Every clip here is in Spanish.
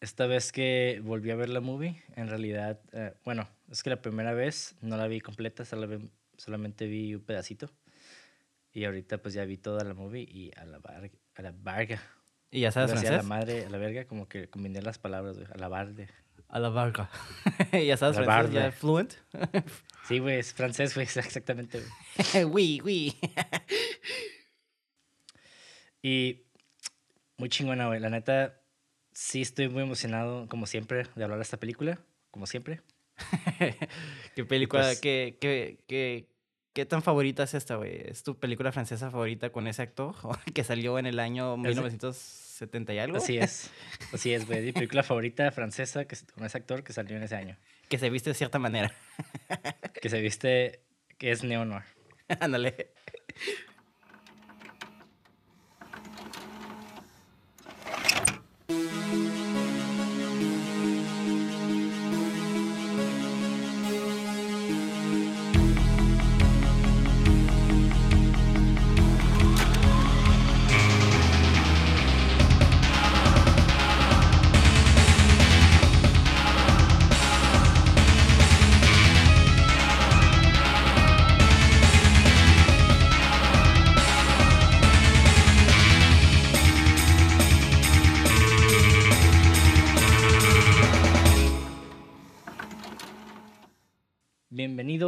esta vez que volví a ver la movie, en realidad, eh, bueno, es que la primera vez no la vi completa, solamente vi un pedacito. Y ahorita pues ya vi toda la movie y a la, bar, a la varga. ¿Y ya sabes francés? A la madre, a la verga, como que combiné las palabras, güey, a la barde. A la varga. ¿Ya sabes francés? ¿Ya fluent? sí, güey, es francés, güey, exactamente. Oui, oui. y muy chingona, güey. La neta, sí estoy muy emocionado, como siempre, de hablar de esta película, como siempre. ¿Qué película, pues qué, qué, qué, qué, tan favorita es esta, güey? ¿Es tu película francesa favorita con ese actor que salió en el año 1970 y algo? Así es, así es, güey. Mi película favorita francesa que, con ese actor que salió en ese año. Que se viste de cierta manera. que se viste, que es neo-noir. Ándale.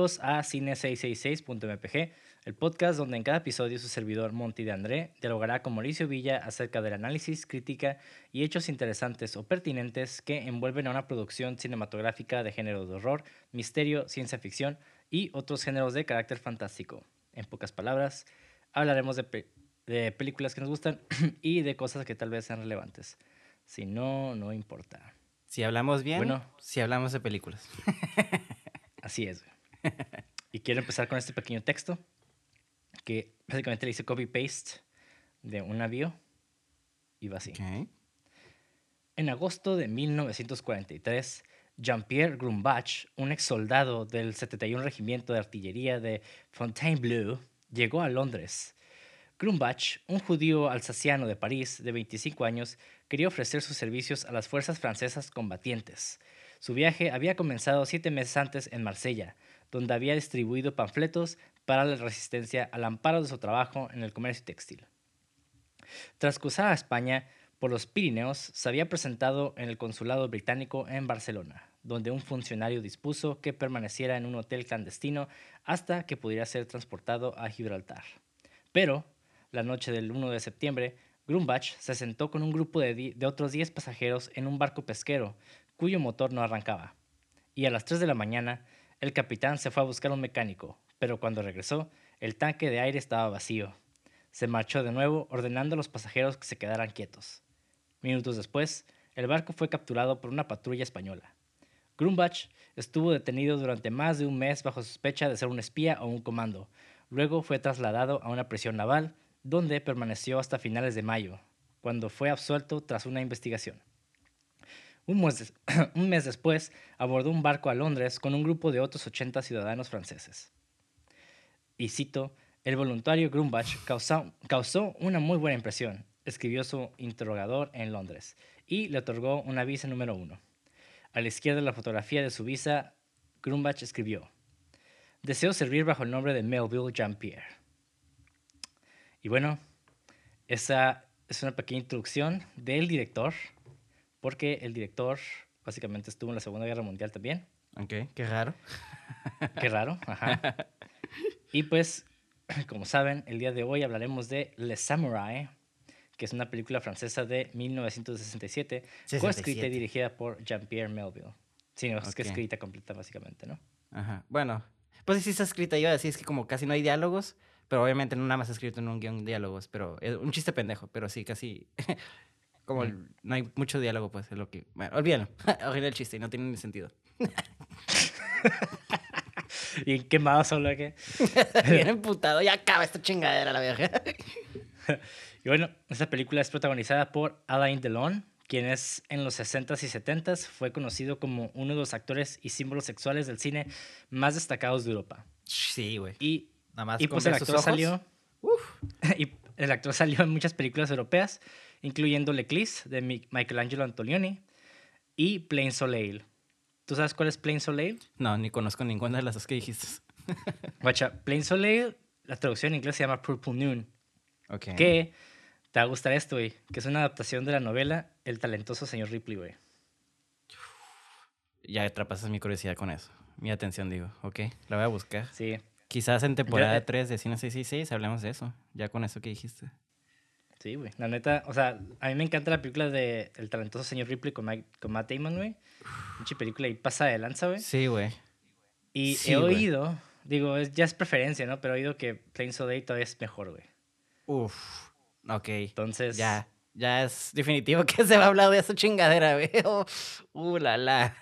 Bienvenidos a Cine666.mpg, el podcast donde en cada episodio su servidor Monty de André dialogará con Mauricio Villa acerca del análisis, crítica y hechos interesantes o pertinentes que envuelven a una producción cinematográfica de género de horror, misterio, ciencia ficción y otros géneros de carácter fantástico. En pocas palabras, hablaremos de, de películas que nos gustan y de cosas que tal vez sean relevantes. Si no, no importa. Si hablamos bien, bueno, si hablamos de películas. Así es. y quiero empezar con este pequeño texto que básicamente le hice copy-paste de un navío y va así. En agosto de 1943, Jean-Pierre Grumbach, un ex soldado del 71 Regimiento de Artillería de Fontainebleau, llegó a Londres. Grumbach, un judío alsaciano de París de 25 años, quería ofrecer sus servicios a las fuerzas francesas combatientes. Su viaje había comenzado siete meses antes en Marsella, donde había distribuido panfletos para la resistencia al amparo de su trabajo en el comercio textil. Tras cruzar a España por los Pirineos, se había presentado en el consulado británico en Barcelona, donde un funcionario dispuso que permaneciera en un hotel clandestino hasta que pudiera ser transportado a Gibraltar. Pero, la noche del 1 de septiembre, Grumbach se sentó con un grupo de, otros 10 pasajeros en un barco pesquero cuyo motor no arrancaba. Y a las 3 de la mañana, el capitán se fue a buscar un mecánico, pero cuando regresó, el tanque de aire estaba vacío. Se marchó de nuevo, ordenando a los pasajeros que se quedaran quietos. Minutos después, el barco fue capturado por una patrulla española. Grumbach estuvo detenido durante más de un mes bajo sospecha de ser un espía o un comando. Luego fue trasladado a una prisión naval, donde permaneció hasta finales de mayo, cuando fue absuelto tras una investigación. Un mes, después, abordó un barco a Londres con un grupo de otros 80 ciudadanos franceses. Y cito, el voluntario Grumbach causó, causó una muy buena impresión, escribió su interrogador en Londres, y le otorgó una visa número uno. A la izquierda de la fotografía de su visa, Grumbach escribió, Deseo servir bajo el nombre de Melville Jean-Pierre. Y bueno, esa es una pequeña introducción del director porque el director básicamente estuvo en la Segunda Guerra Mundial también. Ok, qué raro. Qué raro, ajá. Y pues, como saben, el día de hoy hablaremos de Le Samurai, que es una película francesa de 1967, coescrita y dirigida por Jean-Pierre Melville. Sí, es que escrita completa, básicamente, ¿no? Ajá. Bueno, pues sí está escrita, yo así es que como casi no hay diálogos, pero obviamente no nada más escrito en un guion diálogos, pero es un chiste pendejo, pero sí, casi como no hay mucho diálogo, pues es lo que. Bueno, olvídalo. Olvídalo el chiste no tiene ni sentido. y qué más solo que. Bien emputado, ya acaba esta chingadera la vieja. y bueno, esta película es protagonizada por Alain Delon, quien es en los 60s y 70s fue conocido como uno de los actores y símbolos sexuales del cine más destacados de Europa. Sí, güey. Y, Nada más y pues el actor salió. Uf. y el actor salió en muchas películas europeas incluyendo L'Eclisse de Michelangelo Antonioni, y Plain Soleil. ¿Tú sabes cuál es Plain Soleil? No, ni conozco ninguna de las dos que dijiste. Guacha, Plain Soleil, la traducción en inglés se llama Purple Noon. Ok. Que te va a gustar esto, güey. Que es una adaptación de la novela El talentoso señor Ripley, güey. Ya atrapasas mi curiosidad con eso. Mi atención, digo. Ok, la voy a buscar. Sí. Quizás en temporada Yo- 3 de Cine 666 hablemos de eso. Ya con eso que dijiste. Sí, güey. La neta, o sea, a mí me encanta la película de El talentoso señor Ripley con, Mike- con Matt Damon, güey. Mucha película y pasa de lanza, güey. Sí, güey. Y Sí, he oído, digo, es, ya es preferencia, ¿no? Pero he oído que Plain Soleil todavía es mejor, güey. Uf. Ok. Entonces, Ya. Ya es definitivo que se va a hablar de esa chingadera, güey. Oh, uh, la la.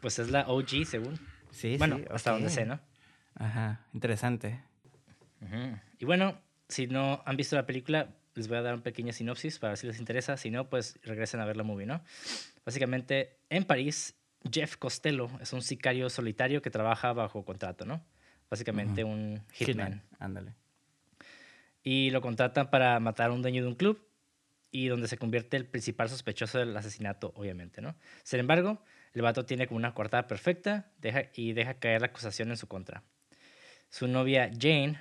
pues es la OG, según. Sí, bueno, sí, hasta donde sé, ¿no? Ajá, interesante. Ujú. Y bueno, si no han visto la película, les voy a dar una pequeña sinopsis para ver si les interesa. Si no, pues regresen a ver la movie, ¿no? Básicamente, en París, Jeff Costello es un sicario solitario que trabaja bajo contrato, ¿no? Básicamente un hitman. Ándale. Y lo contratan para matar a un dueño de un club y donde se convierte el principal sospechoso del asesinato, obviamente, ¿no? Sin embargo, el vato tiene como una coartada perfecta deja, y deja caer la acusación en su contra. Su novia Jane,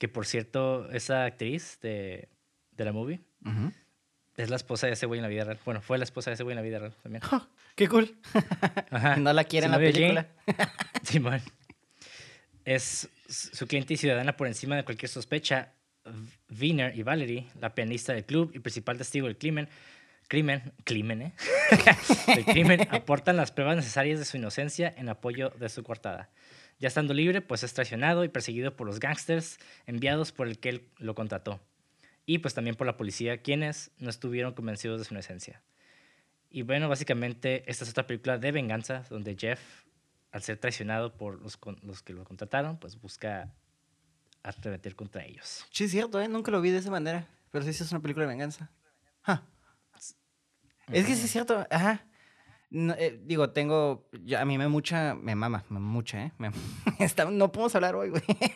que por cierto, esa actriz de, de la movie, Ujú. es la esposa de ese güey en la vida real. Bueno, fue la esposa de ese güey en la vida real también. Qué cool. Ajá. No la quiere Su en la película. Simón. Es su cliente y ciudadana por encima de cualquier sospecha. Wiener y Valerie, la pianista del club y principal testigo del crimen, crimen, crimen, ¿eh? del crimen, aportan las pruebas necesarias de su inocencia en apoyo de su coartada. Ya estando libre, pues es traicionado y perseguido por los gángsters enviados por el que él lo contrató. Y pues también por la policía, quienes no estuvieron convencidos de su inocencia. Y bueno, básicamente esta es otra película de venganza donde Jeff, al ser traicionado por los, que lo contrataron, pues busca arremeter contra ellos. Sí, es cierto, ¿eh? Nunca lo vi de esa manera. Pero sí, es una película de venganza. Es que sí es cierto, ajá. No, eh, digo, tengo. yo- a mí me mucha. Me mama, me mucha, ¿eh? Me- está- no podemos hablar hoy, güey.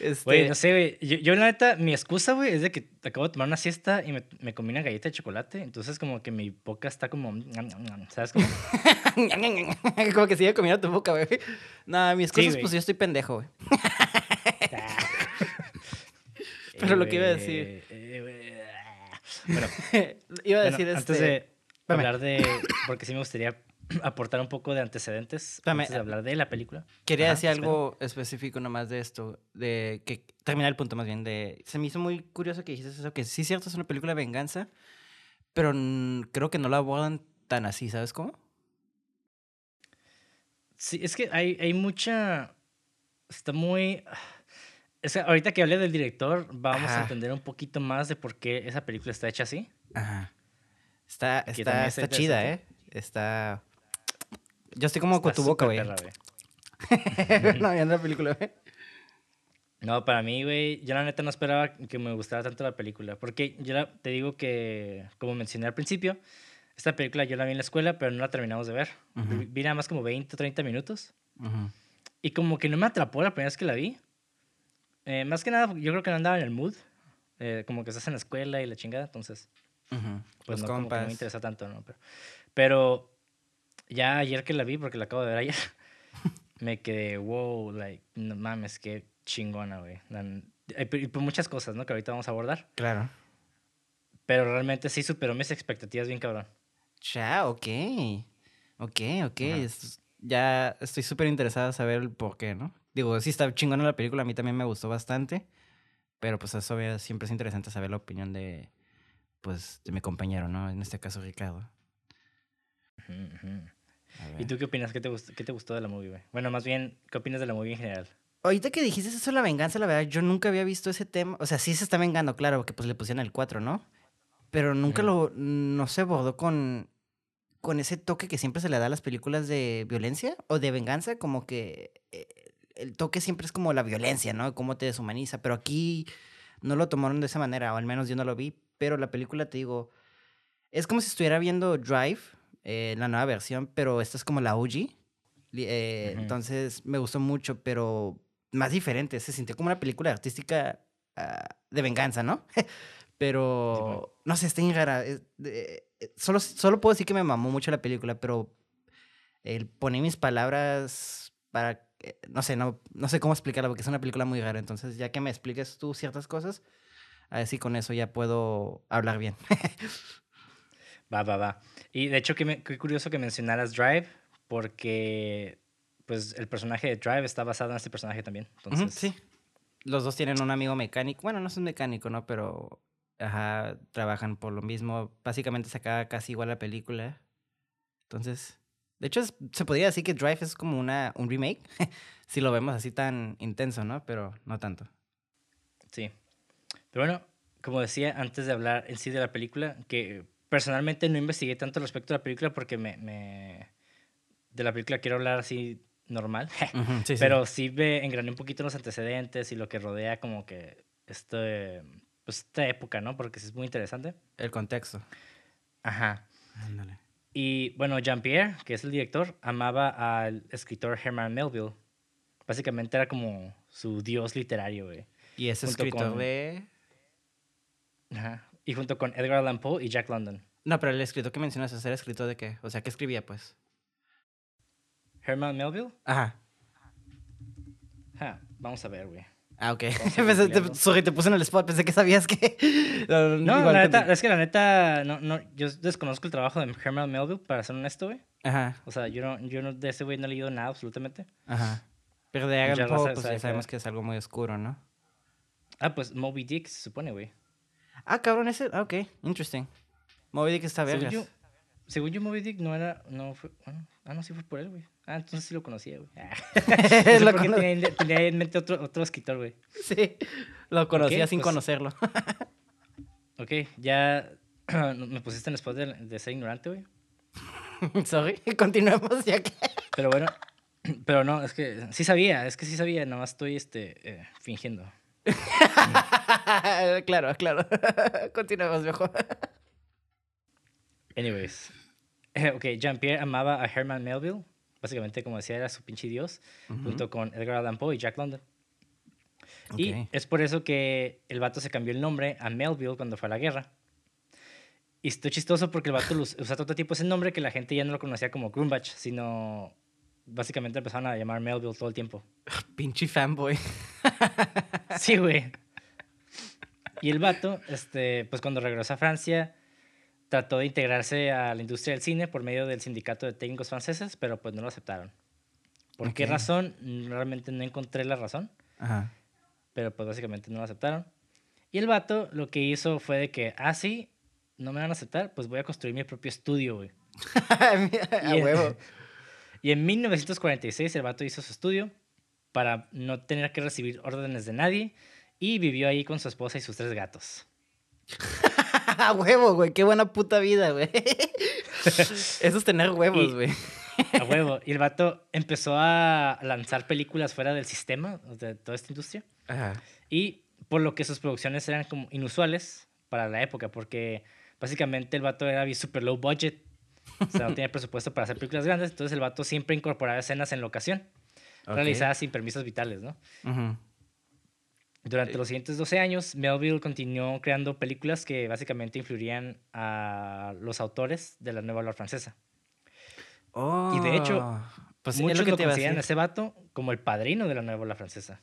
Este, Güey, no sé, güey. Yo, yo, la neta, mi excusa, güey, es de que acabo de tomar una siesta y me, me comí una galleta de chocolate. Entonces, como que mi boca está como. ¿Sabes? Como, Como que sigue comiendo tu boca, güey. No, mi excusa es güey. pues yo estoy pendejo, güey. Pero lo que iba a decir. Eh, eh. Bueno, Iba a Bueno, decir antes este. de hablar de. Porque sí me gustaría aportar un poco de antecedentes antes de hablar de la película. Quería Ajá, decir algo específico nomás de esto, de que terminar el punto más bien de se me hizo muy curioso que dijiste eso que sí es cierto es una película de venganza, pero creo que no la abordan tan así, ¿sabes cómo? Sí, es que hay, hay mucha. Está muy. Es que ahorita que hablé del director, vamos Ajá. a entender un poquito más de por qué esa película está hecha así. Ajá. Está está, está chida, ¿eh? Está Yo estoy como con tu boca, güey. no, viendo la película, güey. No, para mí, güey, yo la neta no esperaba que me gustara tanto la película. Porque yo la- te digo que, como mencioné al principio, esta película yo la vi en la escuela, pero no la terminamos de ver. Ujú. Vi- Vi nada más como 20 o 30 minutos. Y como que no me atrapó la primera vez que la vi. Eh, más que nada, yo creo que no andaba en el mood. Eh, como que estás en la escuela y la chingada, entonces, Ujú. pues Los no, como que compas. me interesa tanto, ¿no? Pero, pero ya ayer que la vi, porque la acabo de ver ayer, me quedé, wow, like, no mames, qué chingona, güey. Eh, Y por muchas cosas, ¿no? Que ahorita vamos a abordar. Claro. Pero realmente sí superó mis expectativas bien cabrón. Ya, ok. Ok, ok. Ya estoy súper interesado en saber el por qué, ¿no? Digo, sí está chingona la película, a mí también me gustó bastante. Pero pues eso siempre es interesante saber la opinión de, pues, de mi compañero, ¿no? En este caso, Ricardo. ¿Y tú qué opinas? ¿Qué te, gustó, ¿Qué te gustó de la movie, güey? Bueno, más bien, ¿qué opinas de la movie en general? Ahorita que dijiste eso de la venganza, la verdad, yo nunca había visto ese tema. O sea, sí se está vengando, claro, porque pues le pusieron el 4, ¿no? Pero nunca lo, no se abordó con, con ese toque que siempre se le da a las películas de violencia o de venganza, como que eh, el toque siempre es como la violencia, ¿no? Cómo te deshumaniza. Pero aquí no lo tomaron de esa manera, o al menos yo no lo vi. Pero la película, te digo, es como si estuviera viendo Drive, eh, la nueva versión, pero esta es como la OG. Eh. Entonces me gustó mucho, pero más diferente. Se sintió como una película artística ah, de venganza, ¿no? pero no sé, está bien rara. Eh, solo, solo puedo decir que me mamó mucho la película, pero el poner mis palabras para, eh, no sé, no, no sé cómo explicarla porque es una película muy rara. Entonces, ya que me expliques tú ciertas cosas, a ver si con eso ya puedo hablar bien. va, va, va. Y de hecho, qué, qué curioso que mencionaras Drive, porque pues el personaje de Drive está basado en este personaje también. Entonces... sí. Los dos tienen un amigo mecánico. Bueno, no es un mecánico, ¿no? Pero ajá, trabajan por lo mismo. Básicamente se acaba casi igual la película. Entonces, de hecho, se podría decir que Drive es como una, un remake. si lo vemos así tan intenso, ¿no? Pero no tanto. Sí. Pero bueno, como decía antes de hablar en sí de la película, que personalmente no investigué tanto respecto a la película porque me, me de la película quiero hablar así normal, pero sí. me engrané un poquito los antecedentes y lo que rodea como que este, pues esta época, ¿no? Porque es muy interesante. El contexto. Ajá. Ándale. Y bueno, Jean-Pierre, que es el director, amaba al escritor Herman Melville. Básicamente era como su dios literario, güey. Y es escritor de... Ajá. Y junto con Edgar Allan Poe y Jack London. No, pero el escritor que mencionas, ¿era escritor de qué? O sea, ¿qué escribía, pues? Herman Melville. Ajá. vamos a ver, güey. Ah, ok. te, sorry, te puse en el spot. Pensé que sabías que. no, la neta, es que la neta, no, no, yo desconozco el trabajo de Herman Melville, para ser honesto, güey. Ajá. O sea, yo, no, yo no, de ese güey no he leído nada absolutamente. Ajá. Pero de Agan Poe, pues ya sabemos que es algo muy oscuro, ¿no? Ah, pues Moby Dick se supone, güey. Ah, cabrón, ese. Ah, ok, interesting. Moby Dick está vergas. Según yo, Moby Dick no era. No fue. Bueno, ah, no, sí fue por él, güey. Ah, entonces sí lo conocía, güey. Ah. lo tenía, tenía, en mente otro, otro escritor, güey. Sí, lo conocía sin pues conocerlo. ok, ya me pusiste en el spot de, de ser ignorante, güey. Sorry, continuemos ya que. Pero bueno, pero no, es que sí sabía, es que sí sabía, nomás estoy este, eh, fingiendo. claro, claro. Continuemos mejor. Anyways. Ok, Jean-Pierre amaba a Herman Melville. Básicamente, como decía, era su pinche dios. Junto con Edgar Allan Poe y Jack London. Y es por eso que el vato se cambió el nombre a Melville cuando fue a la guerra. Y esto chistoso porque el vato usa todo tipo ese nombre que la gente ya no lo conocía como Grumbach, sino básicamente empezaron a llamar Melville todo el tiempo. Pinche fanboy. sí, güey. Y el vato, este, pues cuando regresó a Francia, trató de integrarse a la industria del cine por medio del sindicato de técnicos franceses, pero pues no lo aceptaron. ¿Por qué razón? Realmente no encontré la razón. Ajá. Pero pues básicamente no lo aceptaron. Y el vato lo que hizo fue de que, ah, sí, no me van a aceptar, pues voy a construir mi propio estudio, güey. a huevo. y en 1946 el vato hizo su estudio para no tener que recibir órdenes de nadie y vivió ahí con su esposa y sus tres gatos. A huevo, güey. Qué buena puta vida, güey. Eso es tener huevos, güey. A huevo. Y el vato empezó a lanzar películas fuera del sistema, de toda esta industria. Ajá. Y por lo que sus producciones eran como inusuales para la época, porque básicamente el vato era super low budget. O sea, no tenía presupuesto para hacer películas grandes. Entonces el vato siempre incorporaba escenas en locación, realizadas sin permisos vitales, ¿no? Durante los siguientes 12 años, Melville continuó creando películas que básicamente influirían a los autores de la nueva ola francesa. y de hecho, oh, pues muchos lo, que lo consideran a ese vato como el padrino de la nueva ola francesa.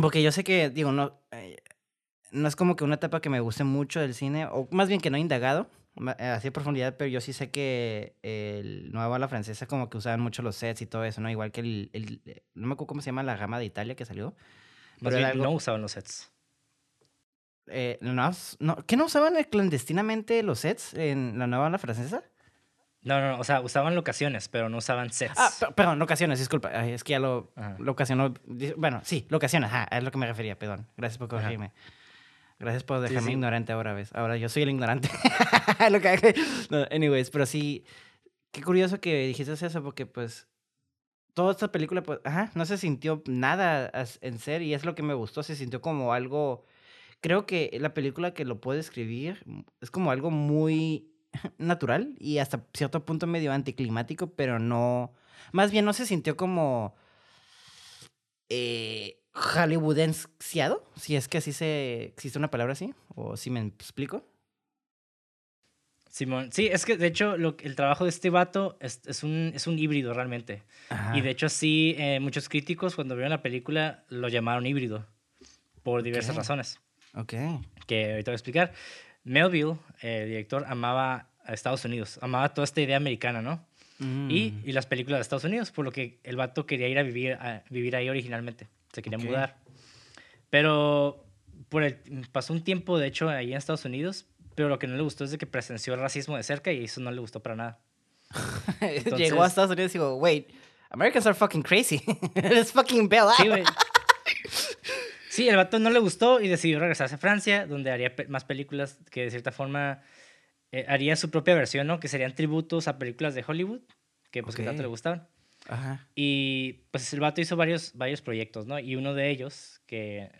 Porque yo sé que, digo, no, eh, no es como que una etapa que me guste mucho del cine, o más bien que no he indagado eh, así de profundidad, pero yo sí sé que el Nueva Ola Francesa como que usaban mucho los sets y todo eso, ¿no? Igual que el, el, no me acuerdo cómo se llama la gama de Italia que salió, no usaban los sets. Eh, no, ¿Qué no usaban clandestinamente los sets en la nueva ola francesa? No, no, o sea, usaban locaciones, pero no usaban sets. Ah, perdón, locaciones, disculpa. es que ya lo locacionó. Bueno, sí, locaciones, ajá, es lo que me refería, perdón. Gracias por corregirme. Gracias por dejarme ignorante ahora, ¿ves? Ahora yo soy el ignorante. lo que... anyways, pero sí, qué curioso que dijiste eso, porque pues toda esta película, pues, ajá, no se sintió nada en ser y es lo que me gustó, se sintió como algo, creo que la película que lo puede escribir es como algo muy natural y hasta cierto punto medio anticlimático, pero no, más bien no se sintió como eh, hollywoodensiado, si es que así se, existe una palabra así, o si me explico. Simón, sí, es que de hecho lo, el trabajo de este vato es, es, un, es un híbrido realmente. Y de hecho sí, eh, muchos críticos cuando vieron la película lo llamaron híbrido por diversas razones. Ok. Que ahorita voy a explicar. Melville, el director, amaba a Estados Unidos, amaba toda esta idea americana, ¿no? Mm. Y, y, las películas de Estados Unidos, por lo que el vato quería ir a vivir, a vivir ahí originalmente, se quería mudar. Pero por el, pasó un tiempo, de hecho, ahí en Estados Unidos, pero lo que no le gustó es de que presenció el racismo de cerca y eso no le gustó para nada. Llegó a Estados Unidos y dijo, wait, Americans are fucking crazy. It's fucking Sí, güey. Sí, el vato no le gustó y decidió regresarse a Francia, donde haría pe- más películas que de cierta forma eh, haría su propia versión, ¿no? Que serían tributos a películas de Hollywood, que pues que tanto le gustaban. Ajá. Y pues el vato hizo varios, varios proyectos, ¿no? Y uno de ellos, que,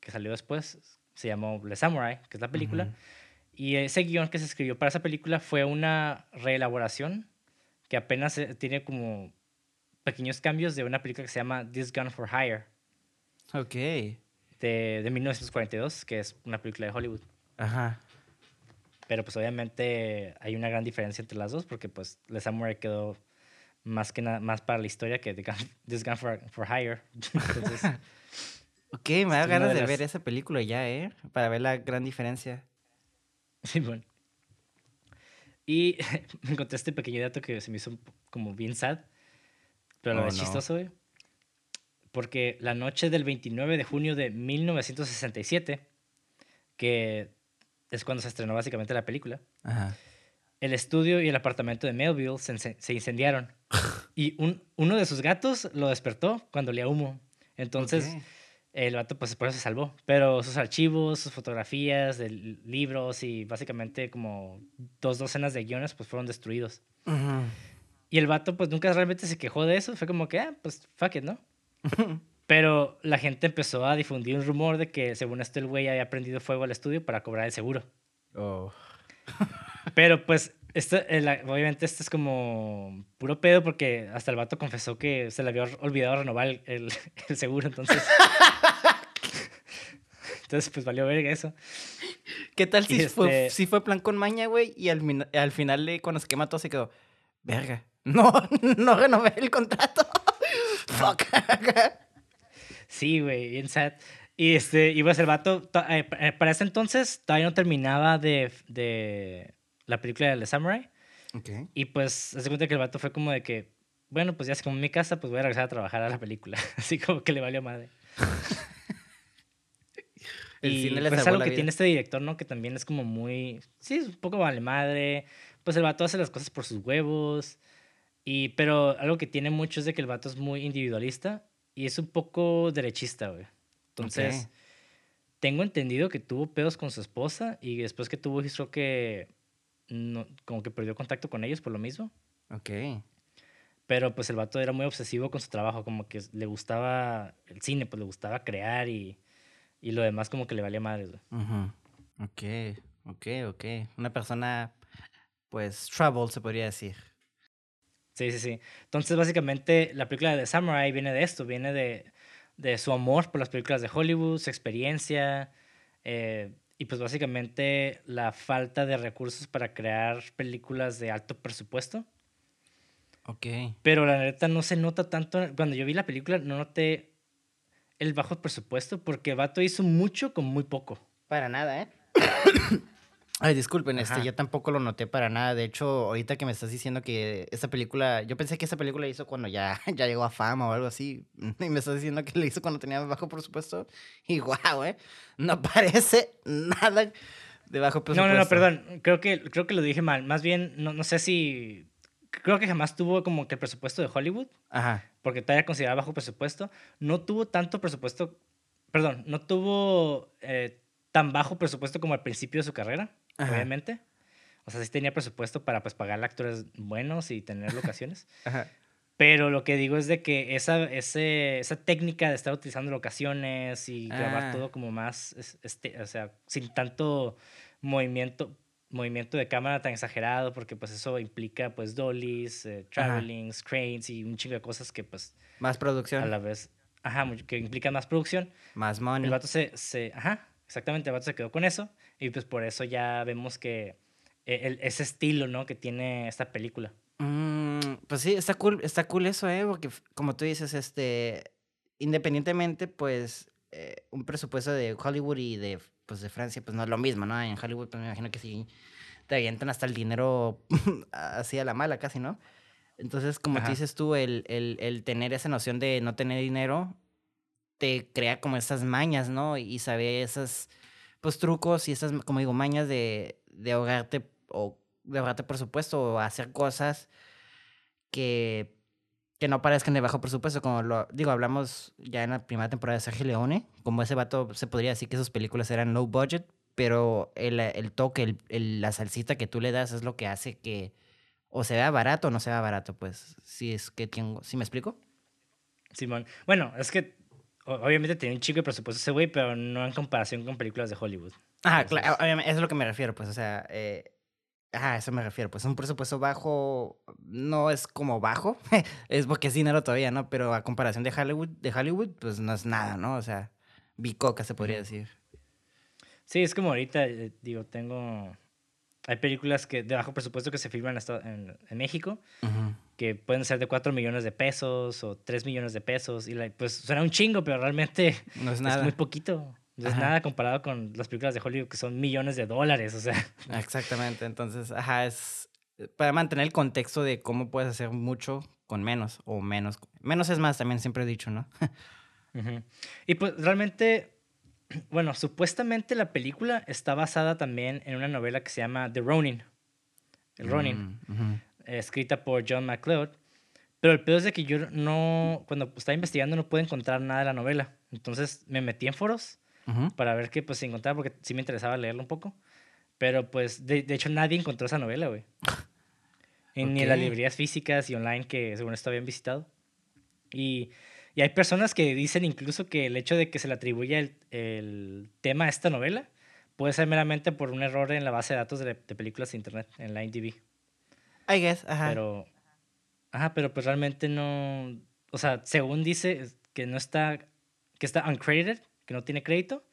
que salió después, se llamó Le Samurai, que es la película. Ujú. Y ese guion que se escribió para esa película fue una reelaboración que apenas eh, tiene como pequeños cambios de una película que se llama This Gun for Hire, Ok. de, de 1942, que es una película de Hollywood. Ajá. Pero pues obviamente hay una gran diferencia entre las dos porque pues Le Samurai quedó más que nada más para la historia que The Gun- This Gun for, for Hire. Entonces, Ok, me da ganas de de las- ver esa película ya, ¿eh? Para ver la gran diferencia. sí, bueno. Y me encontré este pequeño dato que se me hizo como bien sad, pero la Oh, no. chistoso, güey. Porque la noche del 29 de junio de 1967, que es cuando se estrenó básicamente la película, Ajá. el estudio y el apartamento de Melville se, se incendiaron. Y un, uno de sus gatos lo despertó cuando olía humo. Entonces, el vato pues por eso se salvó. Pero sus archivos, sus fotografías de li- libros y básicamente como dos docenas de guiones pues fueron destruidos. Ujú. Y el vato pues nunca realmente se quejó de eso. Fue como que, ah, pues fuck it, ¿no? Pero la gente empezó a difundir un rumor de que según esto el güey había prendido fuego al estudio para cobrar el seguro. Oh. Pero pues, esto, eh, obviamente esto es como puro pedo porque hasta el vato confesó que se le había olvidado renovar el, el- el seguro, entonces... entonces, pues valió verga eso. ¿Qué tal si, fue, este- si fue plan con maña, güey? Y al, final, cuando se quema todo, se quedó, verga. No, no renové el contrato. Fuck. Sí, güey, bien sad. Y, este, y pues el vato, to- eh, eh, para ese entonces todavía no terminaba de, de la película de The Samurai. ok. Y pues, se cuenta que el vato fue como de que, bueno, pues ya es como mi casa, pues voy a regresar a trabajar a la película. Así como que le valió madre. El y cine pues es algo que vida. tiene este director, ¿no? Que también es como muy, sí, es un poco vale madre. Pues el vato hace las cosas por sus huevos. Y, pero algo que tiene mucho es de que el vato es muy individualista y es un poco derechista, güey. Entonces, Ok. tengo entendido que tuvo pedos con su esposa y después que tuvo creo que no, como que perdió contacto con ellos por lo mismo. Ok. Pero pues el vato era muy obsesivo con su trabajo, como que le gustaba el cine, pues le gustaba crear y, y lo demás como que le valía madre, güey. Ujú. Ok, ok, ok. Una persona, pues, trouble, se podría decir. Sí, sí, sí. Entonces, básicamente, la película de Samurai viene de esto, viene de, de su amor por las películas de Hollywood, su experiencia, eh, y pues básicamente la falta de recursos para crear películas de alto presupuesto. Ok. Pero la neta no se nota tanto. Cuando yo vi la película, no noté el bajo presupuesto porque vato hizo mucho con muy poco. Para nada, ¿eh? Ay, disculpen, este, yo tampoco lo noté para nada. De hecho, ahorita que me estás diciendo que esta película, yo pensé que esa película la hizo cuando ya, ya llegó a fama o algo así. Y me estás diciendo que la hizo cuando tenía bajo presupuesto. Y guau, ¿eh? No parece nada de bajo No, presupuesto. no, no, perdón. Creo que, creo que lo dije mal. Más bien, no, no sé si. Creo que jamás tuvo como que el presupuesto de Hollywood. Ajá. porque todavía consideraba bajo presupuesto, no tuvo tanto presupuesto, perdón, no tuvo eh, tan bajo presupuesto como al principio de su carrera, Ajá. obviamente. O sea, sí tenía presupuesto para pues pagar actores buenos y tener locaciones. Ajá. Pero lo que digo es de que esa, ese, esa técnica de estar utilizando locaciones y grabar Ah. todo como más, es- este, o sea, sin tanto movimiento, movimiento de cámara tan exagerado, porque pues eso implica pues dollies, eh, travelings, cranes y un chingo de cosas que pues Más producción, a la vez, ajá, que implican más producción. más money. El vato se, se, ajá, exactamente, el vato se quedó con eso y pues por eso ya vemos que e, ese estilo, ¿no? Que tiene esta película. Mm, pues sí, está cool, está cool eso, ¿eh? Porque como tú dices, este, independientemente, pues, eh, un presupuesto de Hollywood y de, pues, de Francia, pues no es lo mismo, ¿no? En Hollywood, pues me imagino que sí te avientan hasta el dinero así a la mala casi, ¿no? Entonces, como dices tú, el, el, el, tener esa noción de no tener dinero te crea como esas mañas, ¿no? Y saber esos, pues, trucos y esas, como digo, mañas de, de ahogarte o de ahogarte presupuesto o hacer cosas que, que no parezcan de bajo presupuesto, como lo digo, hablamos ya en la primera temporada de Sergio Leone, como ese vato se podría decir que sus películas eran low budget, pero el, el toque, el, la salsita que tú le das es lo que hace que o se vea barato o no se vea barato, pues, si es que tengo, ¿sí me explico? Simón, bueno, es que obviamente tiene un chico de presupuesto ese güey, pero no en comparación con películas de Hollywood. Ah, claro, eso es lo que me refiero, pues, o sea, eh, Ah, a eso me refiero. Pues un presupuesto bajo no es como bajo, es porque es dinero todavía, ¿no? Pero a comparación de Hollywood, de Hollywood, pues no es nada, ¿no? O sea, bicoca se podría decir. Sí, es como ahorita, eh, digo, tengo... Hay películas que de bajo presupuesto que se filman en, en México, que pueden ser de 4 millones de pesos o 3 millones de pesos, y pues suena un chingo, pero realmente no es, nada. es muy poquito. No es nada comparado con las películas de Hollywood que son millones de dólares, o sea. Exactamente, entonces, ajá, es para mantener el contexto de cómo puedes hacer mucho con menos o menos. Menos es más, también siempre he dicho, ¿no? Y pues realmente, bueno, supuestamente la película está basada también en una novela que se llama The Ronin. El Ronin. Mm, escrita por John McLeod. Pero el peor es de que yo no, cuando estaba investigando no pude encontrar nada de la novela. Entonces me metí en foros para ver qué pues se encontraba, porque sí me interesaba leerlo un poco. Pero pues, de, de hecho, nadie encontró esa novela, güey. Ni en las librerías físicas y online que según esto habían visitado. Y, y, hay personas que dicen incluso que el hecho de que se le atribuya el, el, tema a esta novela puede ser meramente por un error en la base de datos de, de películas de internet, en la IMDb. I guess, ajá. Pero, ajá, pero pues realmente no, o sea, según dice que no está, que está uncredited, que no tiene crédito,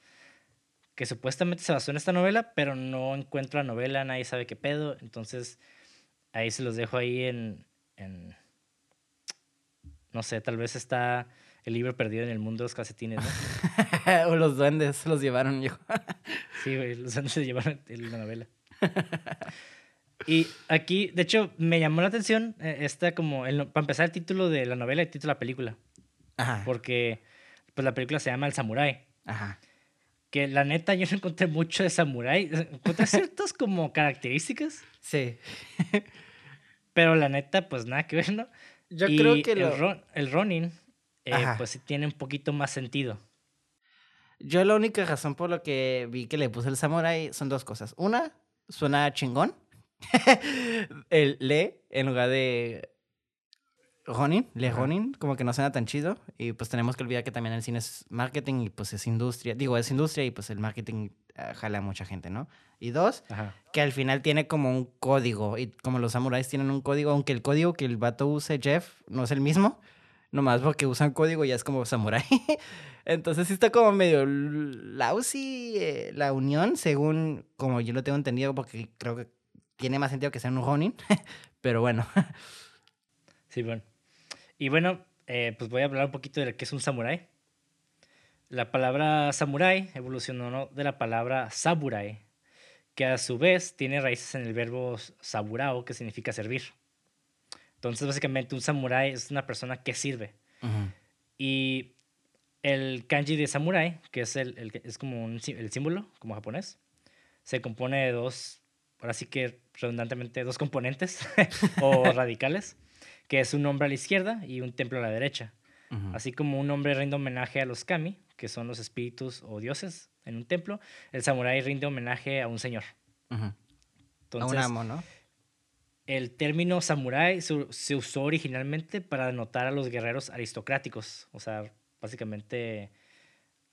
que supuestamente se basó en esta novela, pero no encuentro la novela, nadie sabe qué pedo, entonces ahí se los dejo ahí en, en no sé, tal vez está el libro perdido en el mundo de los calcetines, o los duendes se los llevaron, yo. sí, güey, los duendes se llevaron la novela. Y aquí, de hecho, me llamó la atención eh, esta como, el, para empezar, el título de la novela y el título de la película. Ajá. Porque pues la película se llama El Samurai. Ajá. Que la neta yo no encontré mucho de samurái. Encontré ciertas como características. Sí. pero la neta, pues nada que ver, ¿no? Yo creo que el, el Ronin, eh, pues sí tiene un poquito más sentido. Yo la única razón por la que vi que le puse el samurai son dos cosas. Una, suena chingón. el le en lugar de Ronin, Le Ronin, como que no suena tan chido. Y pues tenemos que olvidar que también el cine es marketing y pues es industria. Digo, es industria y pues el marketing eh, jala a mucha gente, ¿no? Y dos, que al final tiene como un código. Y como los samuráis tienen un código, aunque el código que el vato use Jeff no es el mismo, nomás porque usan código ya es como samurái. Entonces sí está como medio lousy eh, la unión, según como yo lo tengo entendido, porque creo que tiene más sentido que sea un Ronin. Pero bueno. Sí, bueno. Y bueno, eh, pues voy a hablar un poquito de qué es un samurái. La palabra samurái evolucionó de la palabra saburai, que a su vez tiene raíces en el verbo saburao, que significa servir. Entonces, básicamente, un samurái es una persona que sirve. Y el kanji de samurái, que es, el, es como un, el símbolo, como japonés, se compone de dos, ahora sí que redundantemente, dos componentes o radicales que es un nombre a la izquierda y un templo a la derecha. Así como un hombre rinde homenaje a los kami, que son los espíritus o dioses en un templo, el samurái rinde homenaje a un señor. a un amo, ¿no? El término samurái se, usó originalmente para denotar a los guerreros aristocráticos, o sea, básicamente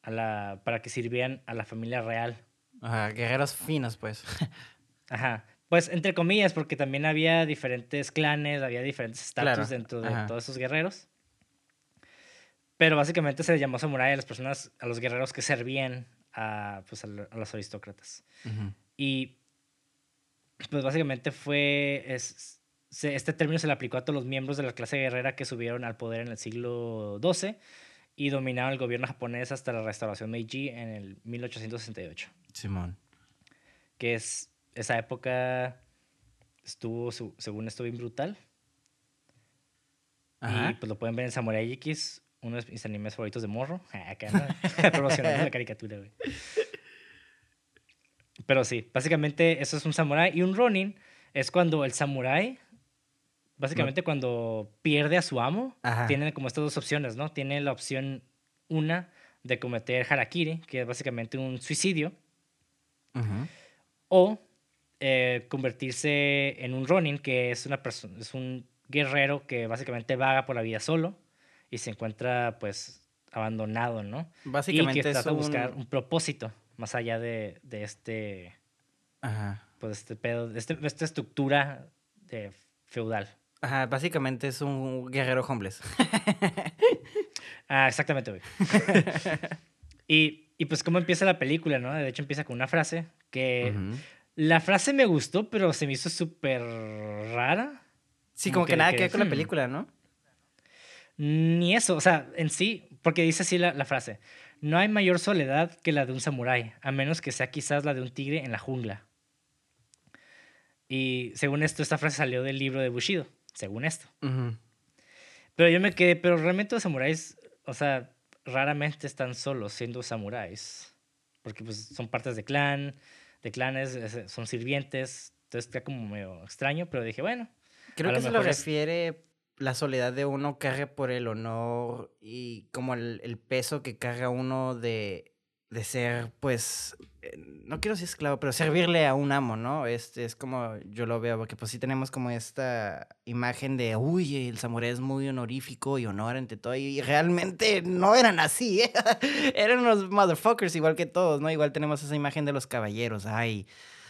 a la, para que sirvieran a la familia real. Ajá, guerreros finos, pues. Ajá. Pues entre comillas, porque también había diferentes clanes, había diferentes estatus dentro de todos esos guerreros. Pero básicamente se le llamó samurai a las personas, a los guerreros que servían a, pues, a, los aristócratas. Y pues básicamente fue, es, este término se le aplicó a todos los miembros de la clase guerrera que subieron al poder en el siglo XII y dominaron el gobierno japonés hasta la restauración Meiji en el 1868. Simón. Que es, esa época estuvo, según esto, bien brutal. Y pues lo pueden ver en Samurai X, uno de mis animes favoritos de morro. Acá, ¿no? Promocionando la caricatura, güey. Pero sí, básicamente eso es un samurái. Y un ronin es cuando el samurái, básicamente cuando pierde a su amo, tiene como estas dos opciones, ¿no? Tiene la opción una de cometer harakiri, que es básicamente un suicidio. O eh, convertirse en un ronin, que es, una persona, es un guerrero que básicamente vaga por la vida solo y se encuentra pues abandonado, ¿no? Básicamente y que trata de buscar un propósito más allá de, de este, Ajá. pues este pedo, de, este, esta estructura de feudal. Ajá, básicamente es un guerrero homeless. ah, exactamente, güey. y, y, pues cómo empieza la película, ¿no? De hecho empieza con una frase que... La frase me gustó, pero se me hizo súper rara. Sí, como, que, nada que ver con la hmm". película, ¿no? Ni eso, o sea, en sí, porque dice así la, la frase. No hay mayor soledad que la de un samurái, a menos que sea quizás la de un tigre en la jungla. Y según esto, esta frase salió del libro de Bushido, según esto. Pero yo me quedé, pero realmente los samuráis, o sea, raramente están solos siendo samuráis. Porque pues son partes de clan, de clanes, son sirvientes. Entonces está como medio extraño, pero dije, bueno. Creo que se lo refiere la soledad de uno carga por el honor y como el, peso que carga uno de, de ser, pues, eh, no quiero ser esclavo, pero servirle a un amo, ¿no? Este es como yo lo veo, porque pues sí tenemos como esta imagen de, uy, el samurái es muy honorífico y honor ante todo, y realmente no eran así, ¿eh? eran unos motherfuckers igual que todos, ¿no? Igual tenemos esa imagen de los caballeros, ay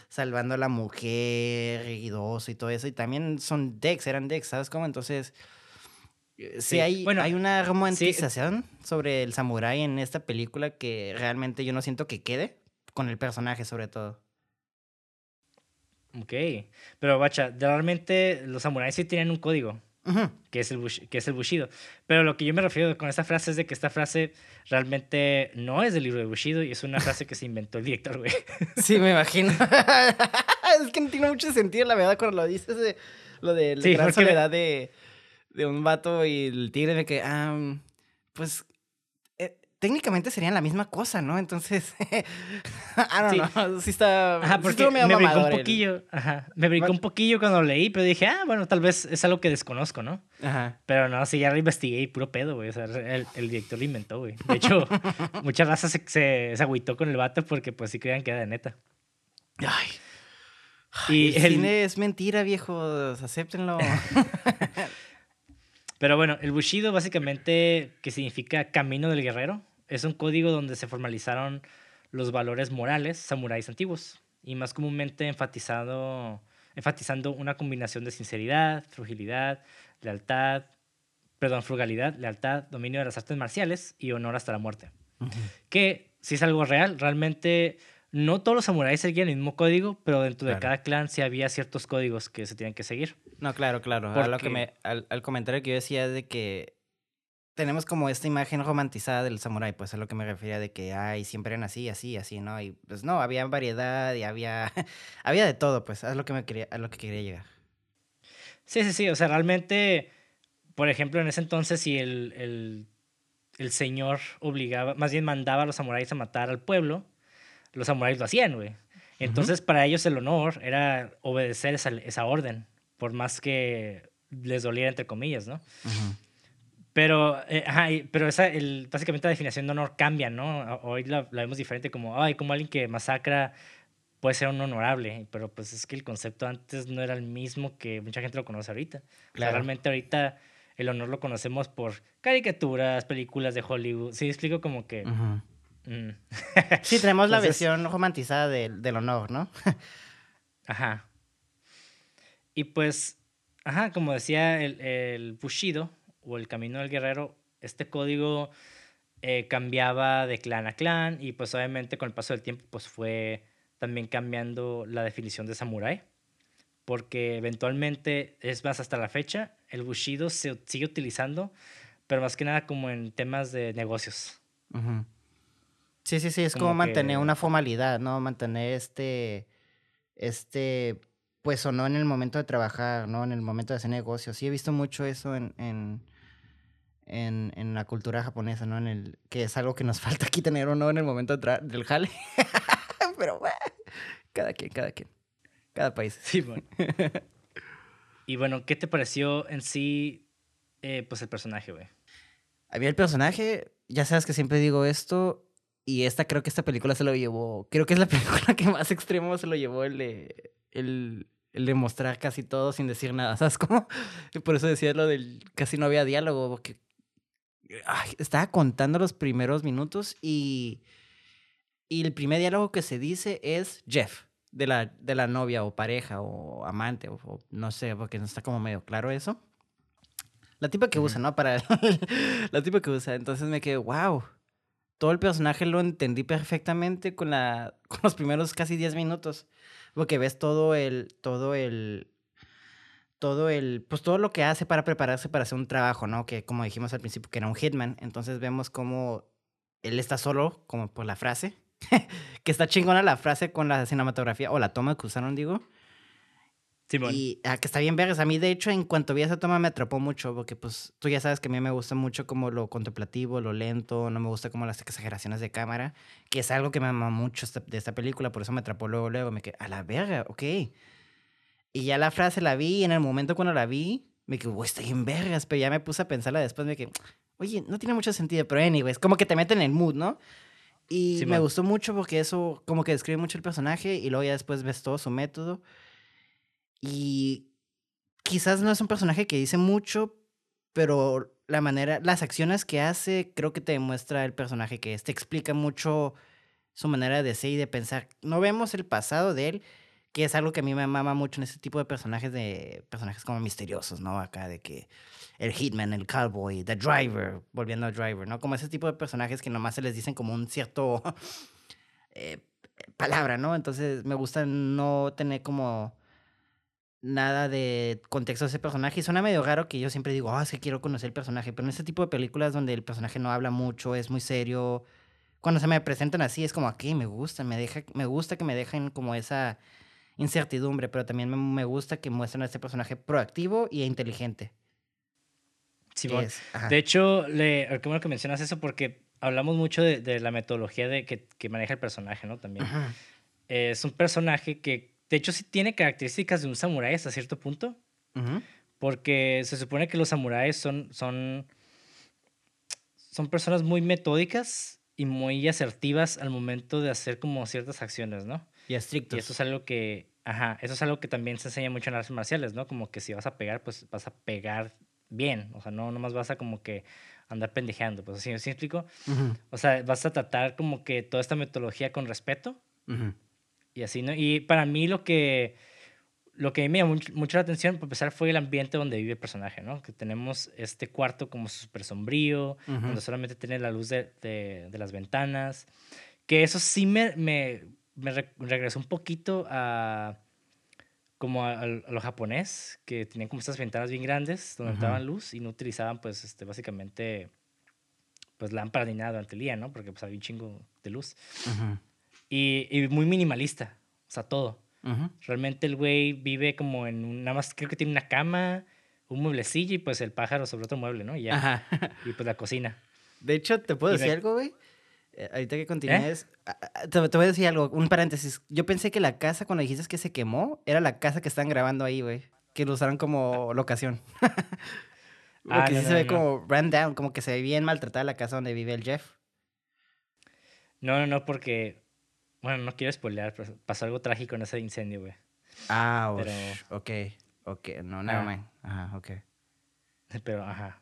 salvando a la mujer, idoso y todo eso. Y también son decks, eran decks, ¿sabes cómo? Entonces, eh, sí, hay, bueno, hay una romantización sobre el samurái en esta película que realmente yo no siento que quede con el personaje sobre todo. Ok, pero bacha, realmente los samuráis sí tienen un código que, es el que es el Bushido. Pero lo que yo me refiero con esta frase es de que esta frase realmente no es del libro de Bushido y es una frase que se inventó el director, güey. Sí, me imagino. es que no tiene mucho sentido, la verdad, cuando lo dices, de, lo de la gran soledad de, de, un vato y el tigre de que, ah, pues técnicamente serían la misma cosa, ¿no? Entonces, I don't know, sí está... Ajá, porque me, brincó un poquillo, ajá, me brincó un poquillo cuando leí, pero dije, ah, bueno, tal vez es algo que desconozco, ¿no? Ajá. Pero no, sí, ya lo investigué y puro pedo, güey, o sea, el, el director lo inventó, güey. De hecho, muchas razas se, se, agüitó con el vato porque pues sí creían que era de neta. Ay. Y el, cine es mentira, viejos, acéptenlo. Pero bueno, el Bushido básicamente, que significa camino del guerrero, es un código donde se formalizaron los valores morales samuráis antiguos y más comúnmente enfatizado, enfatizando una combinación de sinceridad, fragilidad, lealtad, perdón, frugalidad, lealtad, dominio de las artes marciales y honor hasta la muerte. Que si es algo real, realmente no todos los samuráis seguían el mismo código, pero dentro de cada clan sí había ciertos códigos que se tenían que seguir. No, claro, claro. lo que me, al, al, comentario que yo decía de que tenemos como esta imagen romantizada del samurái, pues a lo que me refería de que, ay, siempre eran así, así, así, ¿no? Y pues no, había variedad y había, había de todo, pues, es lo que me quería, a lo que quería llegar. Sí, sí, sí, o sea, realmente, por ejemplo, en ese entonces, si el, el, el señor obligaba, más bien mandaba a los samuráis a matar al pueblo, los samuráis lo hacían, güey. Entonces, para ellos el honor era obedecer esa, esa, orden, por más que les doliera, entre comillas, ¿no? Pero, eh, pero esa, el, básicamente la definición de honor cambia, ¿no? Hoy la, vemos diferente como, ay, como alguien que masacra puede ser un honorable, pero pues es que el concepto antes no era el mismo que mucha gente lo conoce ahorita. realmente ahorita el honor lo conocemos por caricaturas, películas de Hollywood. Sí, explico como que... Mm. sí, tenemos la versión romantizada del, del honor, ¿no? ajá. Y pues, ajá, como decía el, el Bushido, o el camino del guerrero, este código eh, cambiaba de clan a clan y pues obviamente con el paso del tiempo pues fue también cambiando la definición de samurái. porque eventualmente, es más, hasta la fecha, el Bushido se sigue utilizando, pero más que nada como en temas de negocios. Sí, sí, sí, es como, mantener una formalidad, ¿no? Mantener este, este, pues o no en el momento de trabajar, ¿no? En el momento de hacer negocios. Sí, he visto mucho eso en, en, en, en la cultura japonesa, ¿no? En el, que es algo que nos falta aquí tener o no en el momento del jale. Pero bueno, cada quien, cada quien. Cada país. Sí, bueno. y bueno, ¿qué te pareció en sí, eh, pues el personaje, güey? A mí el personaje, ya sabes que siempre digo esto, y esta creo que esta película se lo llevó, creo que es la película que más extremo se lo llevó el de, el, el de mostrar casi todo sin decir nada, ¿sabes cómo? Por eso decía lo del casi no había diálogo, porque estaba contando los primeros minutos y, y el primer diálogo que se dice es Jeff de la, de la novia o pareja o amante o, no sé, porque no está como medio claro eso. La tipa que usa, ¿no? Para la tipa que usa. Entonces me quedé, wow. Todo el personaje lo entendí perfectamente con, la, con los primeros casi 10 minutos. Porque ves todo el, todo el, todo el, pues todo lo que hace para prepararse para hacer un trabajo, ¿no? Que como dijimos al principio, que era un hitman. Entonces vemos cómo él está solo, como por la frase, que está chingona la frase con la cinematografía o la toma que usaron, digo. Y ah, que está bien vergas. A mí, de hecho, en cuanto vi esa toma me atrapó mucho, porque pues tú ya sabes que a mí me gusta mucho como lo contemplativo, lo lento, no me gusta como las exageraciones de cámara, que es algo que me ama mucho de esta película, por eso me atrapó luego, luego, me quedé, a la verga, ok. Y ya la frase la vi y en el momento cuando la vi, me quedé, está bien vergas, pero ya me puse a pensarla después, me quedé, oye, no tiene mucho sentido, pero anyways, como que te meten en el mood, ¿no? Y me gustó mucho porque eso como que describe mucho el personaje y luego ya después ves todo su método. Y quizás no es un personaje que dice mucho, pero la manera, las acciones que hace creo que te demuestra el personaje que es. Te explica mucho su manera de ser y de pensar. No vemos el pasado de él, que es algo que a mí me mama mucho en ese tipo de personajes, de personajes como misteriosos, ¿no? Acá de que el hitman, el cowboy, the driver, volviendo al driver, ¿no? Como ese tipo de personajes que nomás se les dicen como un cierto eh, palabra, ¿no? Entonces me gusta no tener como nada de contexto de ese personaje. Y suena medio raro que yo siempre digo, ah, oh, es que quiero conocer el personaje. Pero en ese tipo de películas donde el personaje no habla mucho, es muy serio, cuando se me presentan así, es como, aquí me gusta, me, deja, me gusta que me dejen como esa incertidumbre, pero también me, gusta que muestren a este personaje proactivo y inteligente. Sí, de hecho, le, qué bueno que mencionas eso porque hablamos mucho de, la metodología de que, que, maneja el personaje, ¿no? También. es un personaje que, de hecho, sí tiene características de un samurái hasta cierto punto. Porque se supone que los samuráis son, son, son personas muy metódicas y muy asertivas al momento de hacer como ciertas acciones, ¿no? Y estrictos. Y eso es algo que, ajá, eso es algo que también se enseña mucho en artes marciales, ¿no? Como que si vas a pegar, pues vas a pegar bien, o sea, no nomás vas a como que andar pendejeando, pues así, ¿sí explico? O sea, vas a tratar como que toda esta metodología con respeto y así, ¿no? Y para mí lo que, lo que me llamó mucho, la atención, por empezar, fue el ambiente donde vive el personaje, ¿no? Que tenemos este cuarto como súper sombrío, donde solamente tiene la luz de, de, de, las ventanas, que eso sí me, me me regresó un poquito a como a, lo japonés, que tenían como estas ventanas bien grandes donde entraban luz y no utilizaban pues este básicamente pues lámpara ni nada durante el día, ¿no? Porque pues había un chingo de luz. Y, y, muy minimalista, o sea, todo. Realmente el güey vive como en un, nada más creo que tiene una cama, un mueblecillo y pues el pájaro sobre otro mueble, ¿no? Y ya. Y pues la cocina. De hecho, ¿te puedo decir algo, güey? Eh, ahorita que continúes, ¿Eh? te, voy a decir algo, un paréntesis. Yo pensé que la casa, cuando dijiste que se quemó, era la casa que están grabando ahí, güey. Que lo usaron como locación. Porque ah, sí se ve como ran down, como que se ve bien maltratada la casa donde vive el Jeff. No, no, no, porque. Bueno, no quiero spoilear, pero pasó algo trágico en ese incendio, güey. Ah, pero... ok. Ok, no, ah. mind. Ajá, ok. Pero, ajá.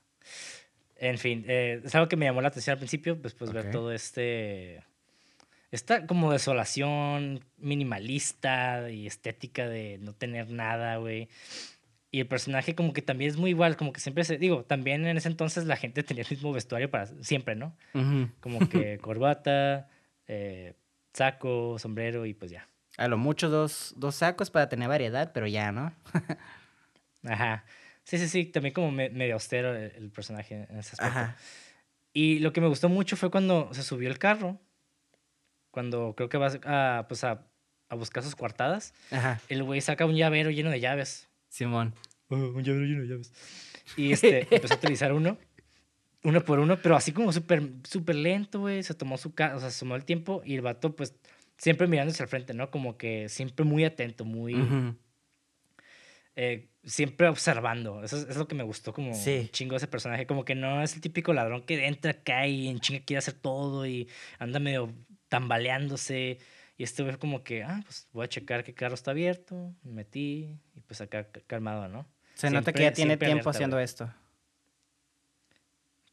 En fin, eh, es algo que me llamó la atención al principio, pues, pues ver todo este... Esta como desolación minimalista y estética de no tener nada, güey. Y el personaje como que también es muy igual, como que siempre se... Digo, también en ese entonces la gente tenía el mismo vestuario para siempre, ¿no? Como que corbata, eh, saco, sombrero y pues ya. A lo mucho dos, dos sacos para tener variedad, pero ya, ¿no? Ajá. Sí, sí, sí, también como medio austero el, personaje en ese aspecto. Ajá. Y lo que me gustó mucho fue cuando se subió el carro, cuando creo que va a, pues a, a buscar sus coartadas. Ajá. El güey saca un llavero lleno de llaves. Simón. Oh, un llavero lleno de llaves. Y este, empezó a utilizar uno, uno por uno, pero así como súper súper lento, güey. Se tomó su o sea, se tomó el tiempo y el vato, pues, siempre mirándose al frente, ¿no? Como que siempre muy atento, muy... Eh, siempre observando. Eso es, lo que me gustó como un chingo ese personaje. Como que no es el típico ladrón que entra acá y en chinga quiere hacer todo y anda medio tambaleándose. Y este güey como que, ah, pues voy a checar qué carro está abierto. Me metí y pues acá calmado, ¿no? Se nota que ya tiene tiempo haciendo esto.